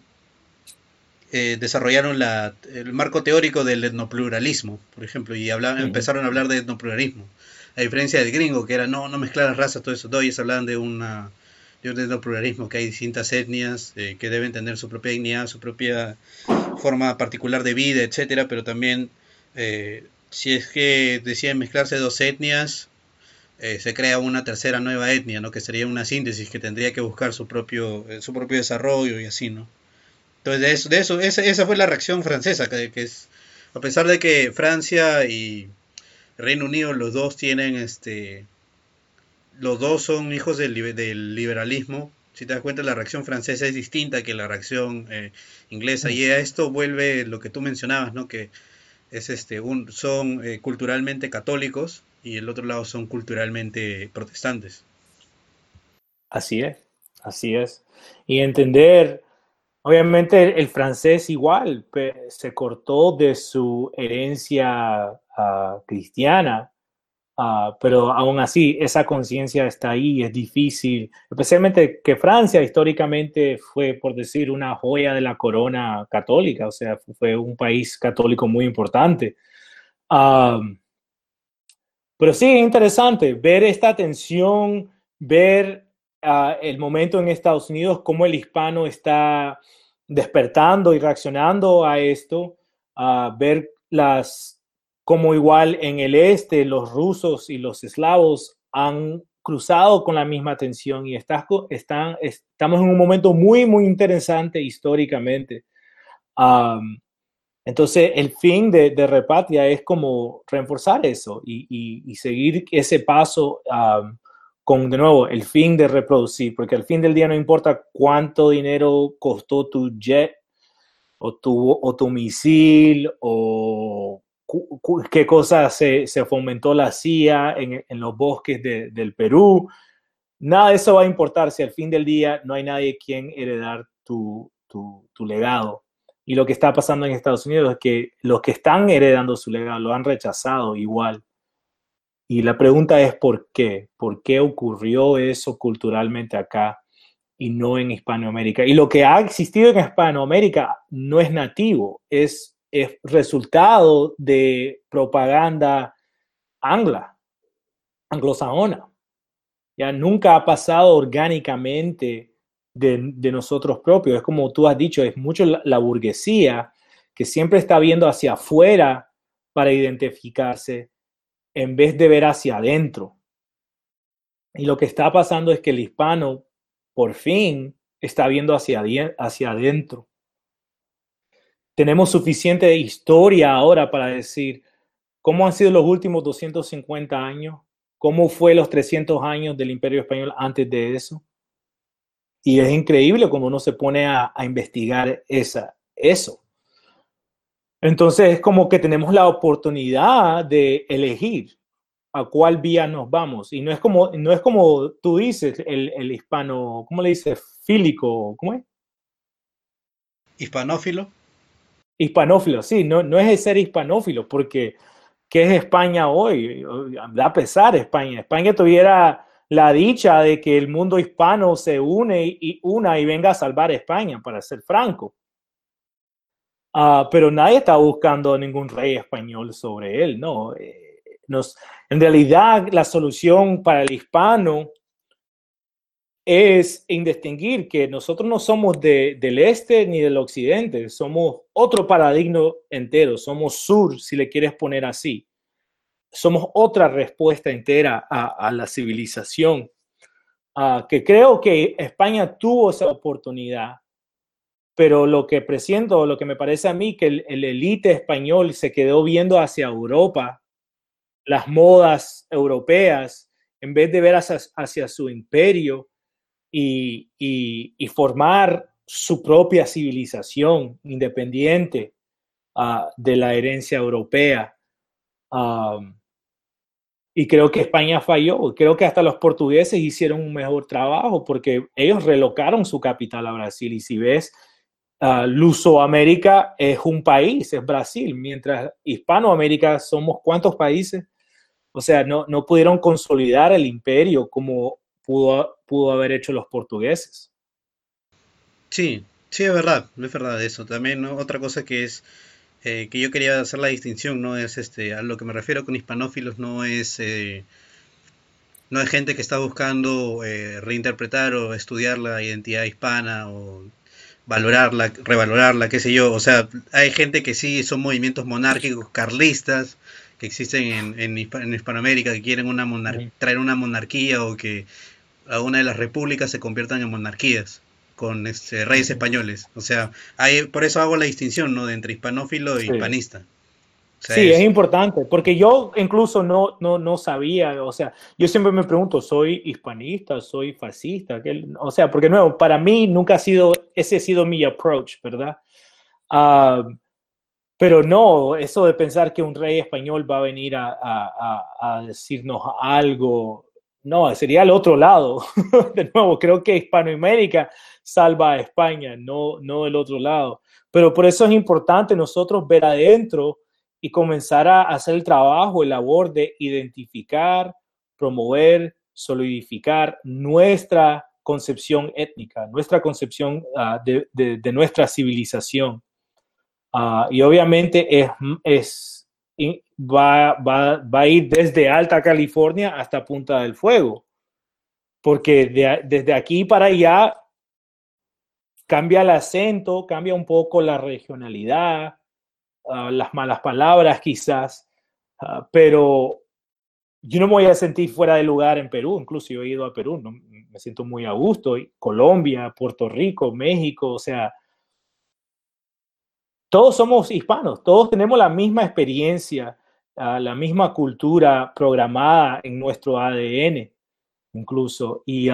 A: eh, desarrollaron la, el marco teórico del etnopluralismo, por ejemplo, y empezaron a hablar de etnopluralismo. A diferencia del gringo, que era no, no mezclar las razas, todo eso. Todos ellos hablaban de una de pluralismo, que hay distintas etnias eh, que deben tener su propia dignidad, su propia forma particular de vida, etcétera, pero también eh, si es que deciden mezclarse dos etnias, eh, se crea una tercera nueva etnia, ¿no? que sería una síntesis que tendría que buscar su propio, su propio desarrollo y así, ¿no? Entonces, de eso, de eso esa, esa fue la reacción francesa, que, es, a pesar de que Francia y Reino Unido los dos tienen este los dos son hijos del, liberalismo. Si te das cuenta, la reacción francesa es distinta que la reacción eh, inglesa. Y a esto vuelve lo que tú mencionabas, ¿no? Que es este, un, son eh, culturalmente católicos y el otro lado son culturalmente protestantes.
C: Así es, así es. Y entender, obviamente el, francés igual se cortó de su herencia uh, cristiana Ah, pero aún así, esa conciencia está ahí, es difícil, especialmente que Francia históricamente fue, por decir, una joya de la corona católica, o sea, fue un país católico muy importante. pero sí, es interesante ver esta tensión, ver ah, el momento en Estados Unidos, cómo el hispano está despertando y reaccionando a esto, uh, ver las como igual en el este los rusos y los eslavos han cruzado con la misma tensión y están, estamos en un momento muy, muy interesante históricamente. entonces, el fin de, de, Repatria es como reforzar eso y, seguir ese paso con, de nuevo, el fin de reproducir, porque al fin del día no importa cuánto dinero costó tu jet o tu, o tu misil o qué cosas se, fomentó la CIA en, los bosques del Perú. Nada de eso va a importar si al fin del día no hay nadie quien heredar tu, legado. Y lo que está pasando en Estados Unidos es que los que están heredando su legado lo han rechazado igual. Y la pregunta es ¿por qué? ¿Por qué ocurrió eso culturalmente acá y no en Hispanoamérica? Y lo que ha existido en Hispanoamérica no es nativo, es es resultado de propaganda angla, anglosajona. Ya nunca ha pasado orgánicamente de, nosotros propios. Es como tú has dicho, es mucho la, burguesía que siempre está viendo hacia afuera para identificarse en vez de ver hacia adentro. Y lo que está pasando es que el hispano por fin está viendo hacia, hacia adentro tenemos suficiente historia ahora para decir cómo han sido los últimos 250 años, cómo fue los 300 años del Imperio Español antes de eso. Y es increíble cuando uno se pone a, investigar esa, eso. Entonces es como que tenemos la oportunidad de elegir a cuál vía nos vamos. Y no es como, no es como tú dices, el, el hispano, ¿cómo le dices? Fílico, ¿cómo es?
A: Hispanófilo.
C: Hispanófilo, sí, no, no es el ser hispanófilo, porque ¿qué es España hoy? Da pesar España. España tuviera la dicha de que el mundo hispano se une y una y venga a salvar España, para ser franco. Uh, pero nadie está buscando ningún rey español sobre él, ¿no? Eh, nos, en realidad, la solución para el hispano es indistinguir que nosotros no somos de, del este ni del occidente, somos otro paradigma entero, somos sur, si le quieres poner así. Somos otra respuesta entera a, la civilización, que creo que España tuvo esa oportunidad, pero lo que presiento, lo que me parece a mí, que el, el elite español se quedó viendo hacia Europa, las modas europeas, en vez de ver hacia su imperio, y, formar su propia civilización independiente uh, de la herencia europea. Um, y creo que España falló. Creo que hasta los portugueses hicieron un mejor trabajo porque ellos relocaron su capital a Brasil. Y si ves, uh, Lusoamérica es un país, es Brasil, mientras Hispanoamérica somos cuántos países. O sea, no, no pudieron consolidar el imperio como pudo, pudo haber hecho los portugueses.
A: Sí, sí, es verdad, es verdad eso. También otra cosa que es eh, que yo quería hacer la distinción, no es este, a lo que me refiero con hispanófilos, no es eh, no es gente que está buscando eh, reinterpretar o estudiar la identidad hispana o valorarla, revalorarla, qué sé yo. O sea, hay gente que sí son movimientos monárquicos, carlistas, que existen en, en, en Hispanoamérica, que quieren una traer una monarquía o que a una de las repúblicas se conviertan en monarquías con este, reyes españoles. O sea, hay, por eso hago la distinción ¿no? de entre hispanófilo e hispanista.
C: sí, es... importante, porque yo incluso no, no, no sabía, o sea, yo siempre me pregunto, ¿soy hispanista? ¿Soy fascista? O sea, porque nuevo, para mí nunca ha sido, ese ha sido mi approach, ¿verdad? Ah, pero no, eso de pensar que un rey español va a venir a, a, a decirnos algo no, sería el otro lado. de nuevo, creo que Hispanoamérica salva a España, no, no el otro lado. Pero por eso es importante nosotros ver adentro y comenzar a hacer el trabajo, el labor de identificar, promover, solidificar nuestra concepción étnica, nuestra concepción uh, de, nuestra civilización. Uh, y obviamente es, es va, va, va, a ir desde Alta California hasta Punta del Fuego, porque de, desde aquí para allá cambia el acento, cambia un poco la regionalidad, uh, las malas palabras quizás, uh, pero yo no me voy a sentir fuera de lugar en Perú, incluso yo he ido a Perú, ¿no? me siento muy a gusto, Colombia, Puerto Rico, México, o sea, todos somos hispanos, todos tenemos la misma experiencia, la misma cultura programada en nuestro ADN, incluso. Y,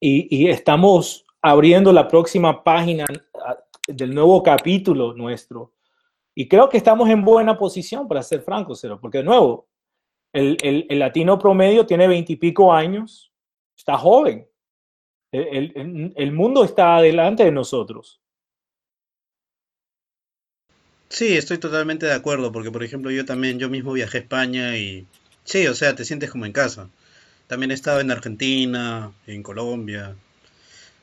C: y, estamos abriendo la próxima página del nuevo capítulo nuestro. Y creo que estamos en buena posición, para ser franco, Cero, porque de nuevo, el, el, latino promedio tiene veintipico años, está joven. El, el, mundo está adelante de nosotros.
A: Sí, estoy totalmente de acuerdo, porque por ejemplo yo también, yo mismo viajé a España y sí, o sea, te sientes como en casa. También he estado en Argentina, en Colombia.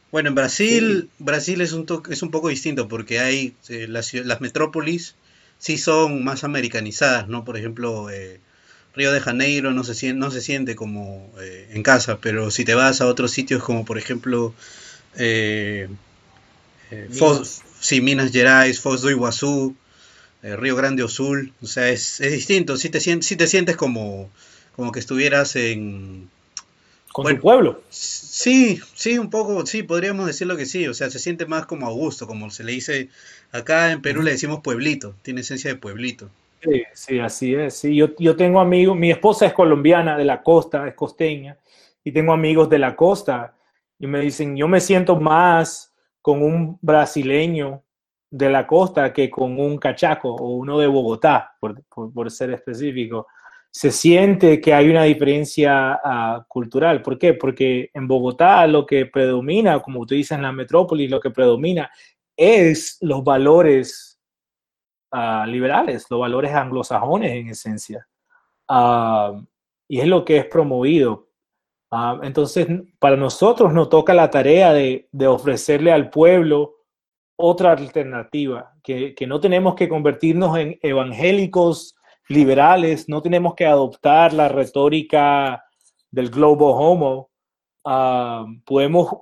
A: Bueno, en Brasil. Brasil es un, es un poco distinto porque hay eh, las, las, metrópolis sí son más americanizadas, ¿no? Por ejemplo, eh, Río de Janeiro no se, no se siente como eh, en casa, pero si te vas a otros sitios como por ejemplo eh, Minas. sí, Minas Gerais, Foz do Iguazú, eh, Río Grande o Sul, o sea, es, es distinto, si te, si te sientes como, como que estuvieras en...
C: Con bueno, tu pueblo.
A: Sí, sí, un poco, sí, podríamos decirlo que sí, o sea, se siente más como a gusto, como se le dice, acá en Perú le decimos pueblito, tiene esencia de pueblito.
C: Sí, sí, así es, sí, yo, yo tengo amigos, mi esposa es colombiana, de la costa, es costeña, y tengo amigos de la costa, y me dicen, yo me siento más con un brasileño de la costa que con un cachaco o uno de Bogotá, por, por, ser específico. Se siente que hay una diferencia uh, cultural. ¿Por qué? Porque en Bogotá lo que predomina, como tú dices en la metrópolis, lo que predomina es los valores uh, liberales, los valores anglosajones en esencia. Uh, y es lo que es promovido. entonces, para nosotros nos toca la tarea de, de ofrecerle al pueblo otra alternativa, que, que, no tenemos que convertirnos en evangélicos liberales, no tenemos que adoptar la retórica del globo homo, podemos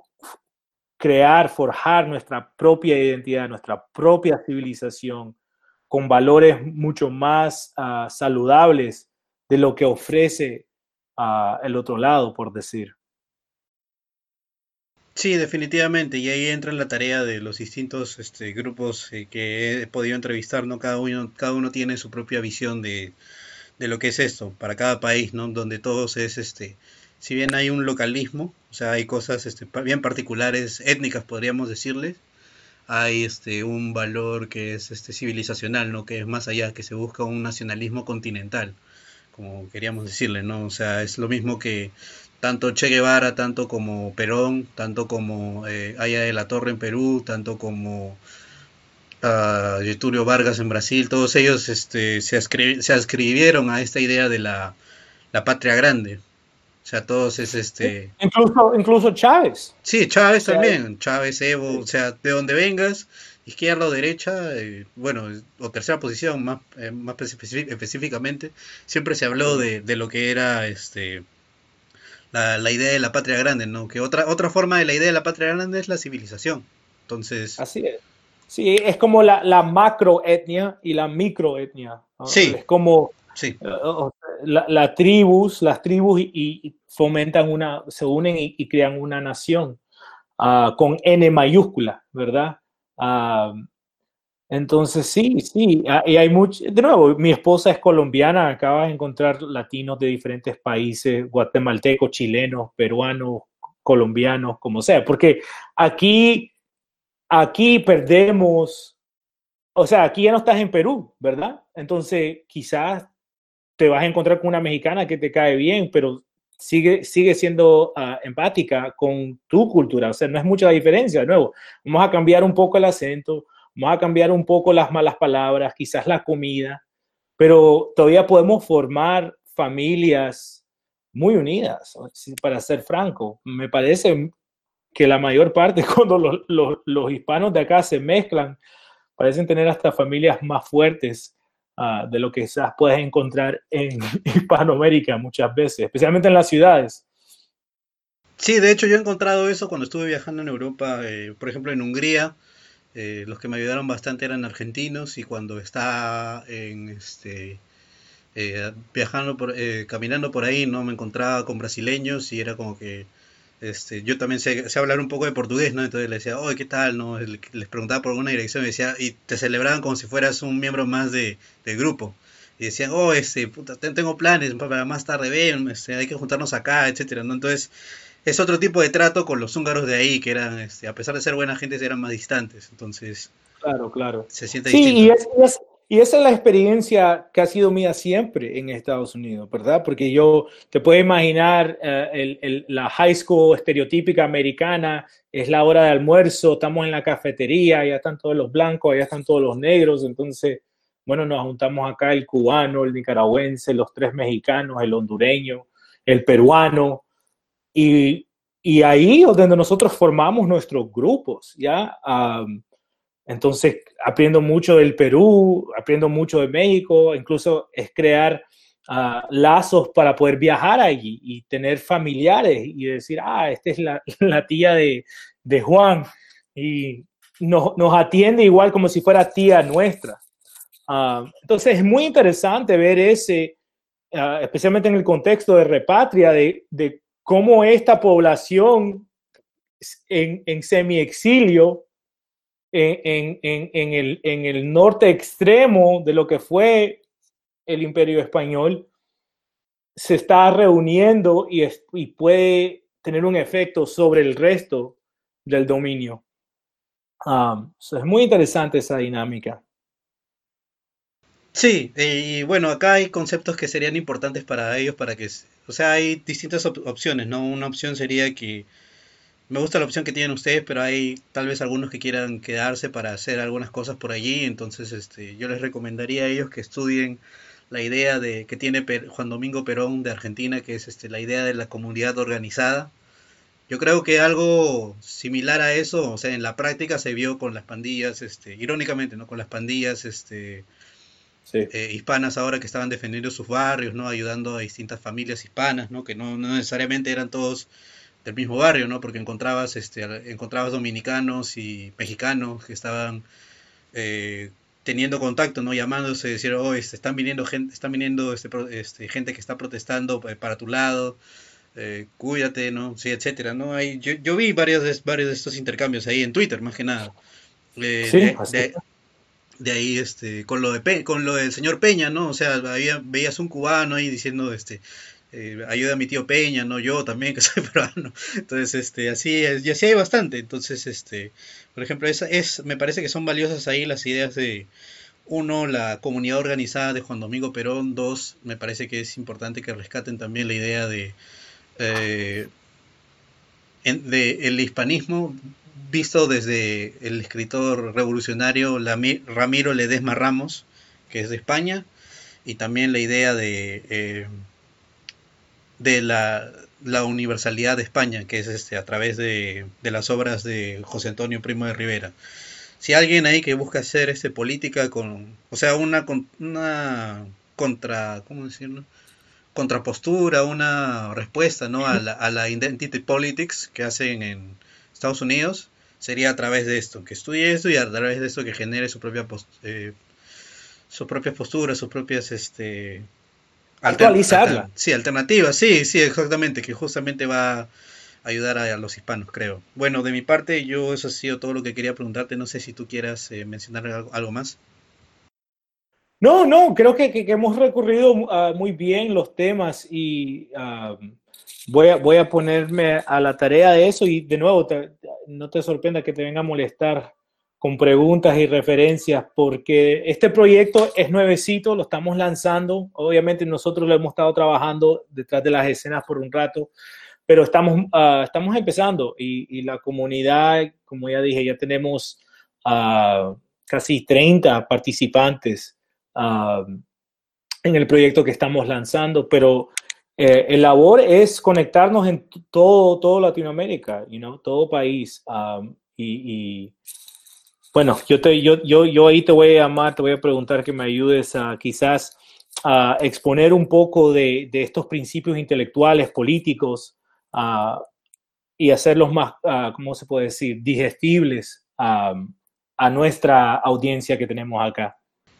C: crear, forjar nuestra propia identidad, nuestra propia civilización con valores mucho más uh, saludables de lo que ofrece uh, el otro lado, por decir.
A: Sí, definitivamente, y ahí entra la tarea de los distintos este, grupos eh, que he podido entrevistar, ¿no? Cada uno, cada uno tiene su propia visión de, de lo que es esto, para cada país, ¿no? Donde todos es, este, si bien hay un localismo, o sea, hay cosas este, bien particulares, étnicas podríamos decirles, hay este, un valor que es este, civilizacional, ¿no? Que es más allá, que se busca un nacionalismo continental, como queríamos decirle, ¿no? O sea, es lo mismo que tanto Che Guevara, tanto como Perón, tanto como eh, Aya de la Torre en Perú, tanto como uh, Getulio Vargas en Brasil, todos ellos este, se, se ascribieron a esta idea de la, la, patria grande. O sea, todos es este...
C: Incluso, incluso Chávez.
A: Sí, Chávez también, Chávez, Evo, o sea, de donde vengas, izquierda o derecha, eh, bueno, o tercera posición más, eh, más específicamente, siempre se habló de, de lo que era este la, idea de la patria grande, ¿no? Que otra, otra forma de la idea de la patria grande es la civilización. Entonces.
C: Así es. Sí, es como la, la macroetnia y la microetnia.
A: Sí.
C: Es como sí. Uh, la, tribus, las tribus y, fomentan una, se unen y, crean una nación uh, con N mayúscula, ¿verdad? Uh, entonces, sí, sí, ah, y hay mucho, de nuevo, mi esposa es colombiana, acaba de encontrar latinos de diferentes países, guatemaltecos, chilenos, peruanos, colombianos, como sea, porque aquí, aquí perdemos, o sea, aquí ya no estás en Perú, ¿verdad? Entonces, quizás te vas a encontrar con una mexicana que te cae bien, pero sigue, sigue siendo uh, empática con tu cultura, o sea, no es mucha la diferencia, de nuevo, vamos a cambiar un poco el acento, Vamos a cambiar un poco las malas palabras, quizás la comida, pero todavía podemos formar familias muy unidas, para ser franco. Me parece que la mayor parte, cuando los, hispanos de acá se mezclan, parecen tener hasta familias más fuertes ah, de lo que quizás puedes encontrar en Hispanoamérica muchas veces, especialmente en las ciudades.
A: Sí, de hecho yo he encontrado eso cuando estuve viajando en Europa, eh, por ejemplo en Hungría, eh, los que me ayudaron bastante eran argentinos y cuando estaba en este eh, viajando por, eh, caminando por ahí no me encontraba con brasileños y era como que este, yo también sé, hablar un poco de portugués, ¿no? Entonces le decía, oye, ¿qué tal? ¿no? Les preguntaba por alguna dirección y, decía, y te celebraban como si fueras un miembro más de, del grupo. Y decían, oh, este, puta, tengo planes para más tarde, ven, este, hay que juntarnos acá, etcétera, ¿no? Entonces, es otro tipo de trato con los húngaros de ahí, que eran, este, a pesar de ser buena gente, eran más distantes. Entonces,
C: claro, claro.
A: Se siente sí, distinto.
C: Y, es, y esa es la experiencia que ha sido mía siempre en Estados Unidos, ¿verdad? Porque yo te puedo imaginar eh, el, la high school estereotípica americana, es la hora de almuerzo, estamos en la cafetería, ya están todos los blancos, ya están todos los negros, entonces, bueno, nos juntamos acá el cubano, el nicaragüense, los tres mexicanos, el hondureño, el peruano, y, y ahí es donde nosotros formamos nuestros grupos, ¿ya? entonces, aprendo mucho del Perú, aprendo mucho de México, incluso es crear ah, lazos para poder viajar allí y tener familiares y decir, ah, esta es la, la tía de, de, Juan y nos, nos, atiende igual como si fuera tía nuestra. entonces, es muy interesante ver ese, ah, especialmente en el contexto de repatria, de, de cómo esta población en, en semi-exilio, en, el, norte extremo de lo que fue el imperio español, se está reuniendo y, y puede tener un efecto sobre el resto del dominio. Um, es muy interesante esa dinámica.
A: Sí, y bueno, acá hay conceptos que serían importantes para ellos, para que, o sea, hay distintas opciones, ¿no? Una opción sería que me gusta la opción que tienen ustedes, pero hay tal vez algunos que quieran quedarse para hacer algunas cosas por allí, entonces este, yo les recomendaría a ellos que estudien la idea de que tiene Juan Domingo Perón de Argentina, que es este, la idea de la comunidad organizada. Yo creo que algo similar a eso, o sea, en la práctica se vio con las pandillas, este, irónicamente, ¿no? Con las pandillas, este, eh, hispanas ahora que estaban defendiendo sus barrios, ¿no? Ayudando a distintas familias hispanas, ¿no? Que no, necesariamente eran todos del mismo barrio, ¿no? Porque encontrabas, este, encontrabas dominicanos y mexicanos que estaban eh, teniendo contacto, ¿no? Llamándose, decir, oh, este, están viniendo gente, están viniendo este, este, gente que está protestando para tu lado, eh, cuídate, ¿no? Sí, etcétera, ¿no? Hay, yo, yo vi varios de, varios de estos intercambios ahí en Twitter, más que nada. sí, de ahí este con lo de con lo del señor Peña no o sea veías un cubano ahí diciendo este eh, ayuda a mi tío Peña no yo también que soy peruano. Entonces este así es, y así hay bastante. Entonces este por ejemplo esa es me parece que son valiosas ahí las ideas de uno la comunidad organizada de Juan Domingo Perón. Dos me parece que es importante que rescaten también la idea de eh, de el hispanismo visto desde el escritor revolucionario Ramiro Ledesma Ramos, que es de España, y también la idea de, eh, de la, universalidad de España, que es este, a través de, las obras de José Antonio Primo de Rivera. Si alguien ahí que busca hacer este, política con, o sea, una, una contra, ¿cómo decirlo? contrapostura, una respuesta ¿no? a, la, a la identity politics que hacen en Estados Unidos, sería a través de esto, que estudie esto y a través de esto que genere su propia eh, sus propias posturas, sus propias este
C: actualizarla.
A: sí, alternativas, sí, sí, exactamente, que justamente va a ayudar a, los hispanos, creo. Bueno, de mi parte, yo eso ha sido todo lo que quería preguntarte. No sé si tú quieras eh, mencionar algo, más.
C: No, no, creo que, hemos recorrido uh, muy bien los temas y um, voy, a, voy a ponerme a la tarea de eso y de nuevo, no te sorprenda que te venga a molestar con preguntas y referencias, porque este proyecto es nuevecito, lo estamos lanzando. Obviamente nosotros lo hemos estado trabajando detrás de las escenas por un rato, pero estamos, ah, estamos empezando y, la comunidad, como ya dije, ya tenemos uh, casi 30 participantes ah, en el proyecto que estamos lanzando, pero eh, el labor es conectarnos en todo, todo Latinoamérica, you know, todo país. Um, y, bueno, yo, te, yo, yo, yo ahí te voy a llamar, te voy a preguntar que me ayudes a quizás a exponer un poco de, de estos principios intelectuales, políticos, uh, y hacerlos más, uh, ¿cómo se puede decir?, digestibles um, a nuestra audiencia que tenemos acá.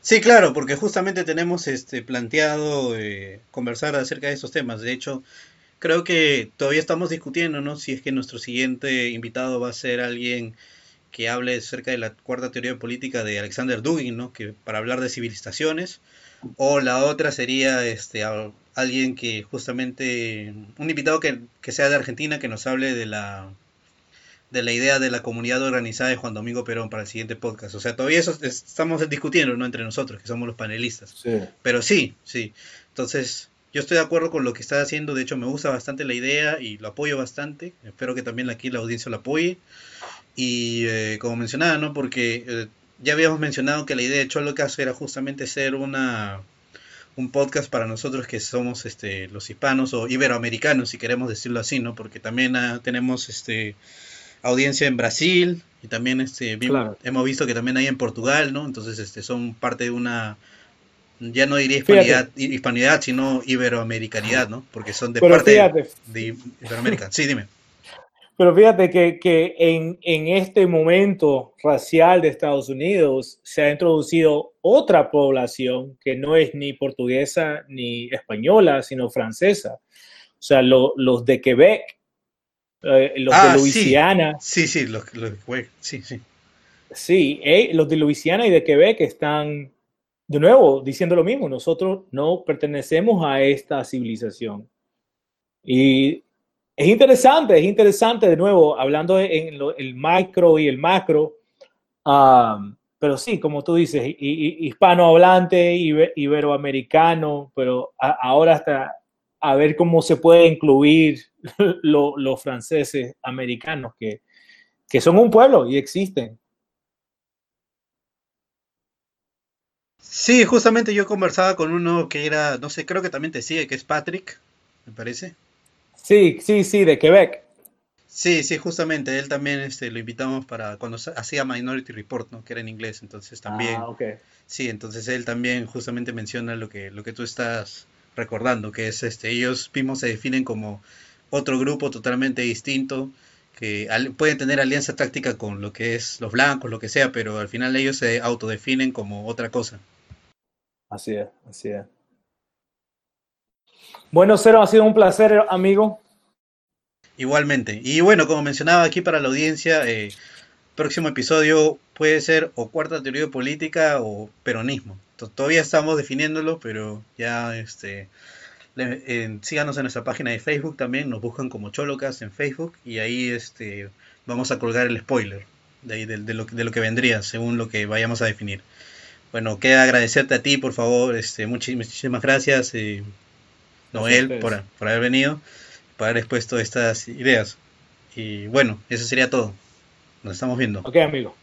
A: Sí, claro, porque justamente tenemos este planteado eh, conversar acerca de estos temas. De hecho, creo que todavía estamos discutiendo, ¿no? Si es que nuestro siguiente invitado va a ser alguien que hable acerca de la cuarta teoría política de Alexander Dugin, ¿no? Que para hablar de civilizaciones, o la otra sería este alguien que justamente un invitado que, que sea de Argentina que nos hable de la de la idea de la comunidad organizada de Juan Domingo Perón para el siguiente podcast. O sea, todavía eso estamos discutiendo, ¿no? Entre nosotros, que somos los panelistas. Pero sí, sí. Entonces, yo estoy de acuerdo con lo que está haciendo. De hecho, me gusta bastante la idea y lo apoyo bastante. Espero que también aquí la audiencia lo apoye. Y eh, como mencionaba, ¿no? Porque eh, ya habíamos mencionado que la idea de Cholocas era justamente ser una un podcast para nosotros que somos este los hispanos o iberoamericanos si queremos decirlo así no porque también ah, tenemos este audiencia en Brasil y también este hemos visto que también hay en Portugal, ¿no? Entonces este son parte de una ya no diría hispanidad, hispanidad sino iberoamericanidad, ¿no? Porque son de parte de, Iberoamérica. Sí, dime.
C: Pero fíjate que, que en, en, este momento racial de Estados Unidos se ha introducido otra población que no es ni portuguesa ni española, sino francesa. O sea, los de Quebec eh, los de ah, Luisiana.
A: Sí, sí, los, de Quebec, sí, sí.
C: Sí, eh, los de Luisiana y de Quebec están, de nuevo, diciendo lo mismo. Nosotros no pertenecemos a esta civilización. Y es interesante, es interesante, de nuevo, hablando en el micro y el macro, pero sí, como tú dices, hispanohablante, iberoamericano, pero ahora hasta a ver cómo se puede incluir los franceses americanos que, que son un pueblo y existen.
A: Sí, justamente yo conversaba con uno que era, no sé, creo que también te sigue, que es Patrick, me parece.
C: Sí, sí, sí, de Quebec.
A: Sí, sí, justamente, él también este, lo invitamos para cuando hacía Minority Report, ¿no? Que era en inglés, entonces también.
C: Ah, ok.
A: Sí, entonces él también justamente menciona lo que, lo que tú estás recordando, que es este, ellos mismos se definen como otro grupo totalmente distinto, que pueden tener alianza táctica con lo que es los blancos, lo que sea, pero al final ellos se autodefinen como otra cosa.
C: Así es, así es. Bueno, Cero, ha sido un placer, amigo.
A: Igualmente. Y bueno, como mencionaba aquí para la audiencia, eh, próximo episodio puede ser o cuarta teoría de política o peronismo. Todavía estamos definiéndolo, pero ya este síganos en nuestra página de Facebook también, nos buscan como Cholocas en Facebook y ahí este vamos a colgar el spoiler de, de, lo, de lo que vendría según lo que vayamos a definir. Bueno, queda agradecerte a ti, por favor, este, muchísimas gracias, eh, Noel, por, por, haber venido, por haber expuesto estas ideas. Y bueno, eso sería todo. Nos estamos viendo.
C: Ok, amigo.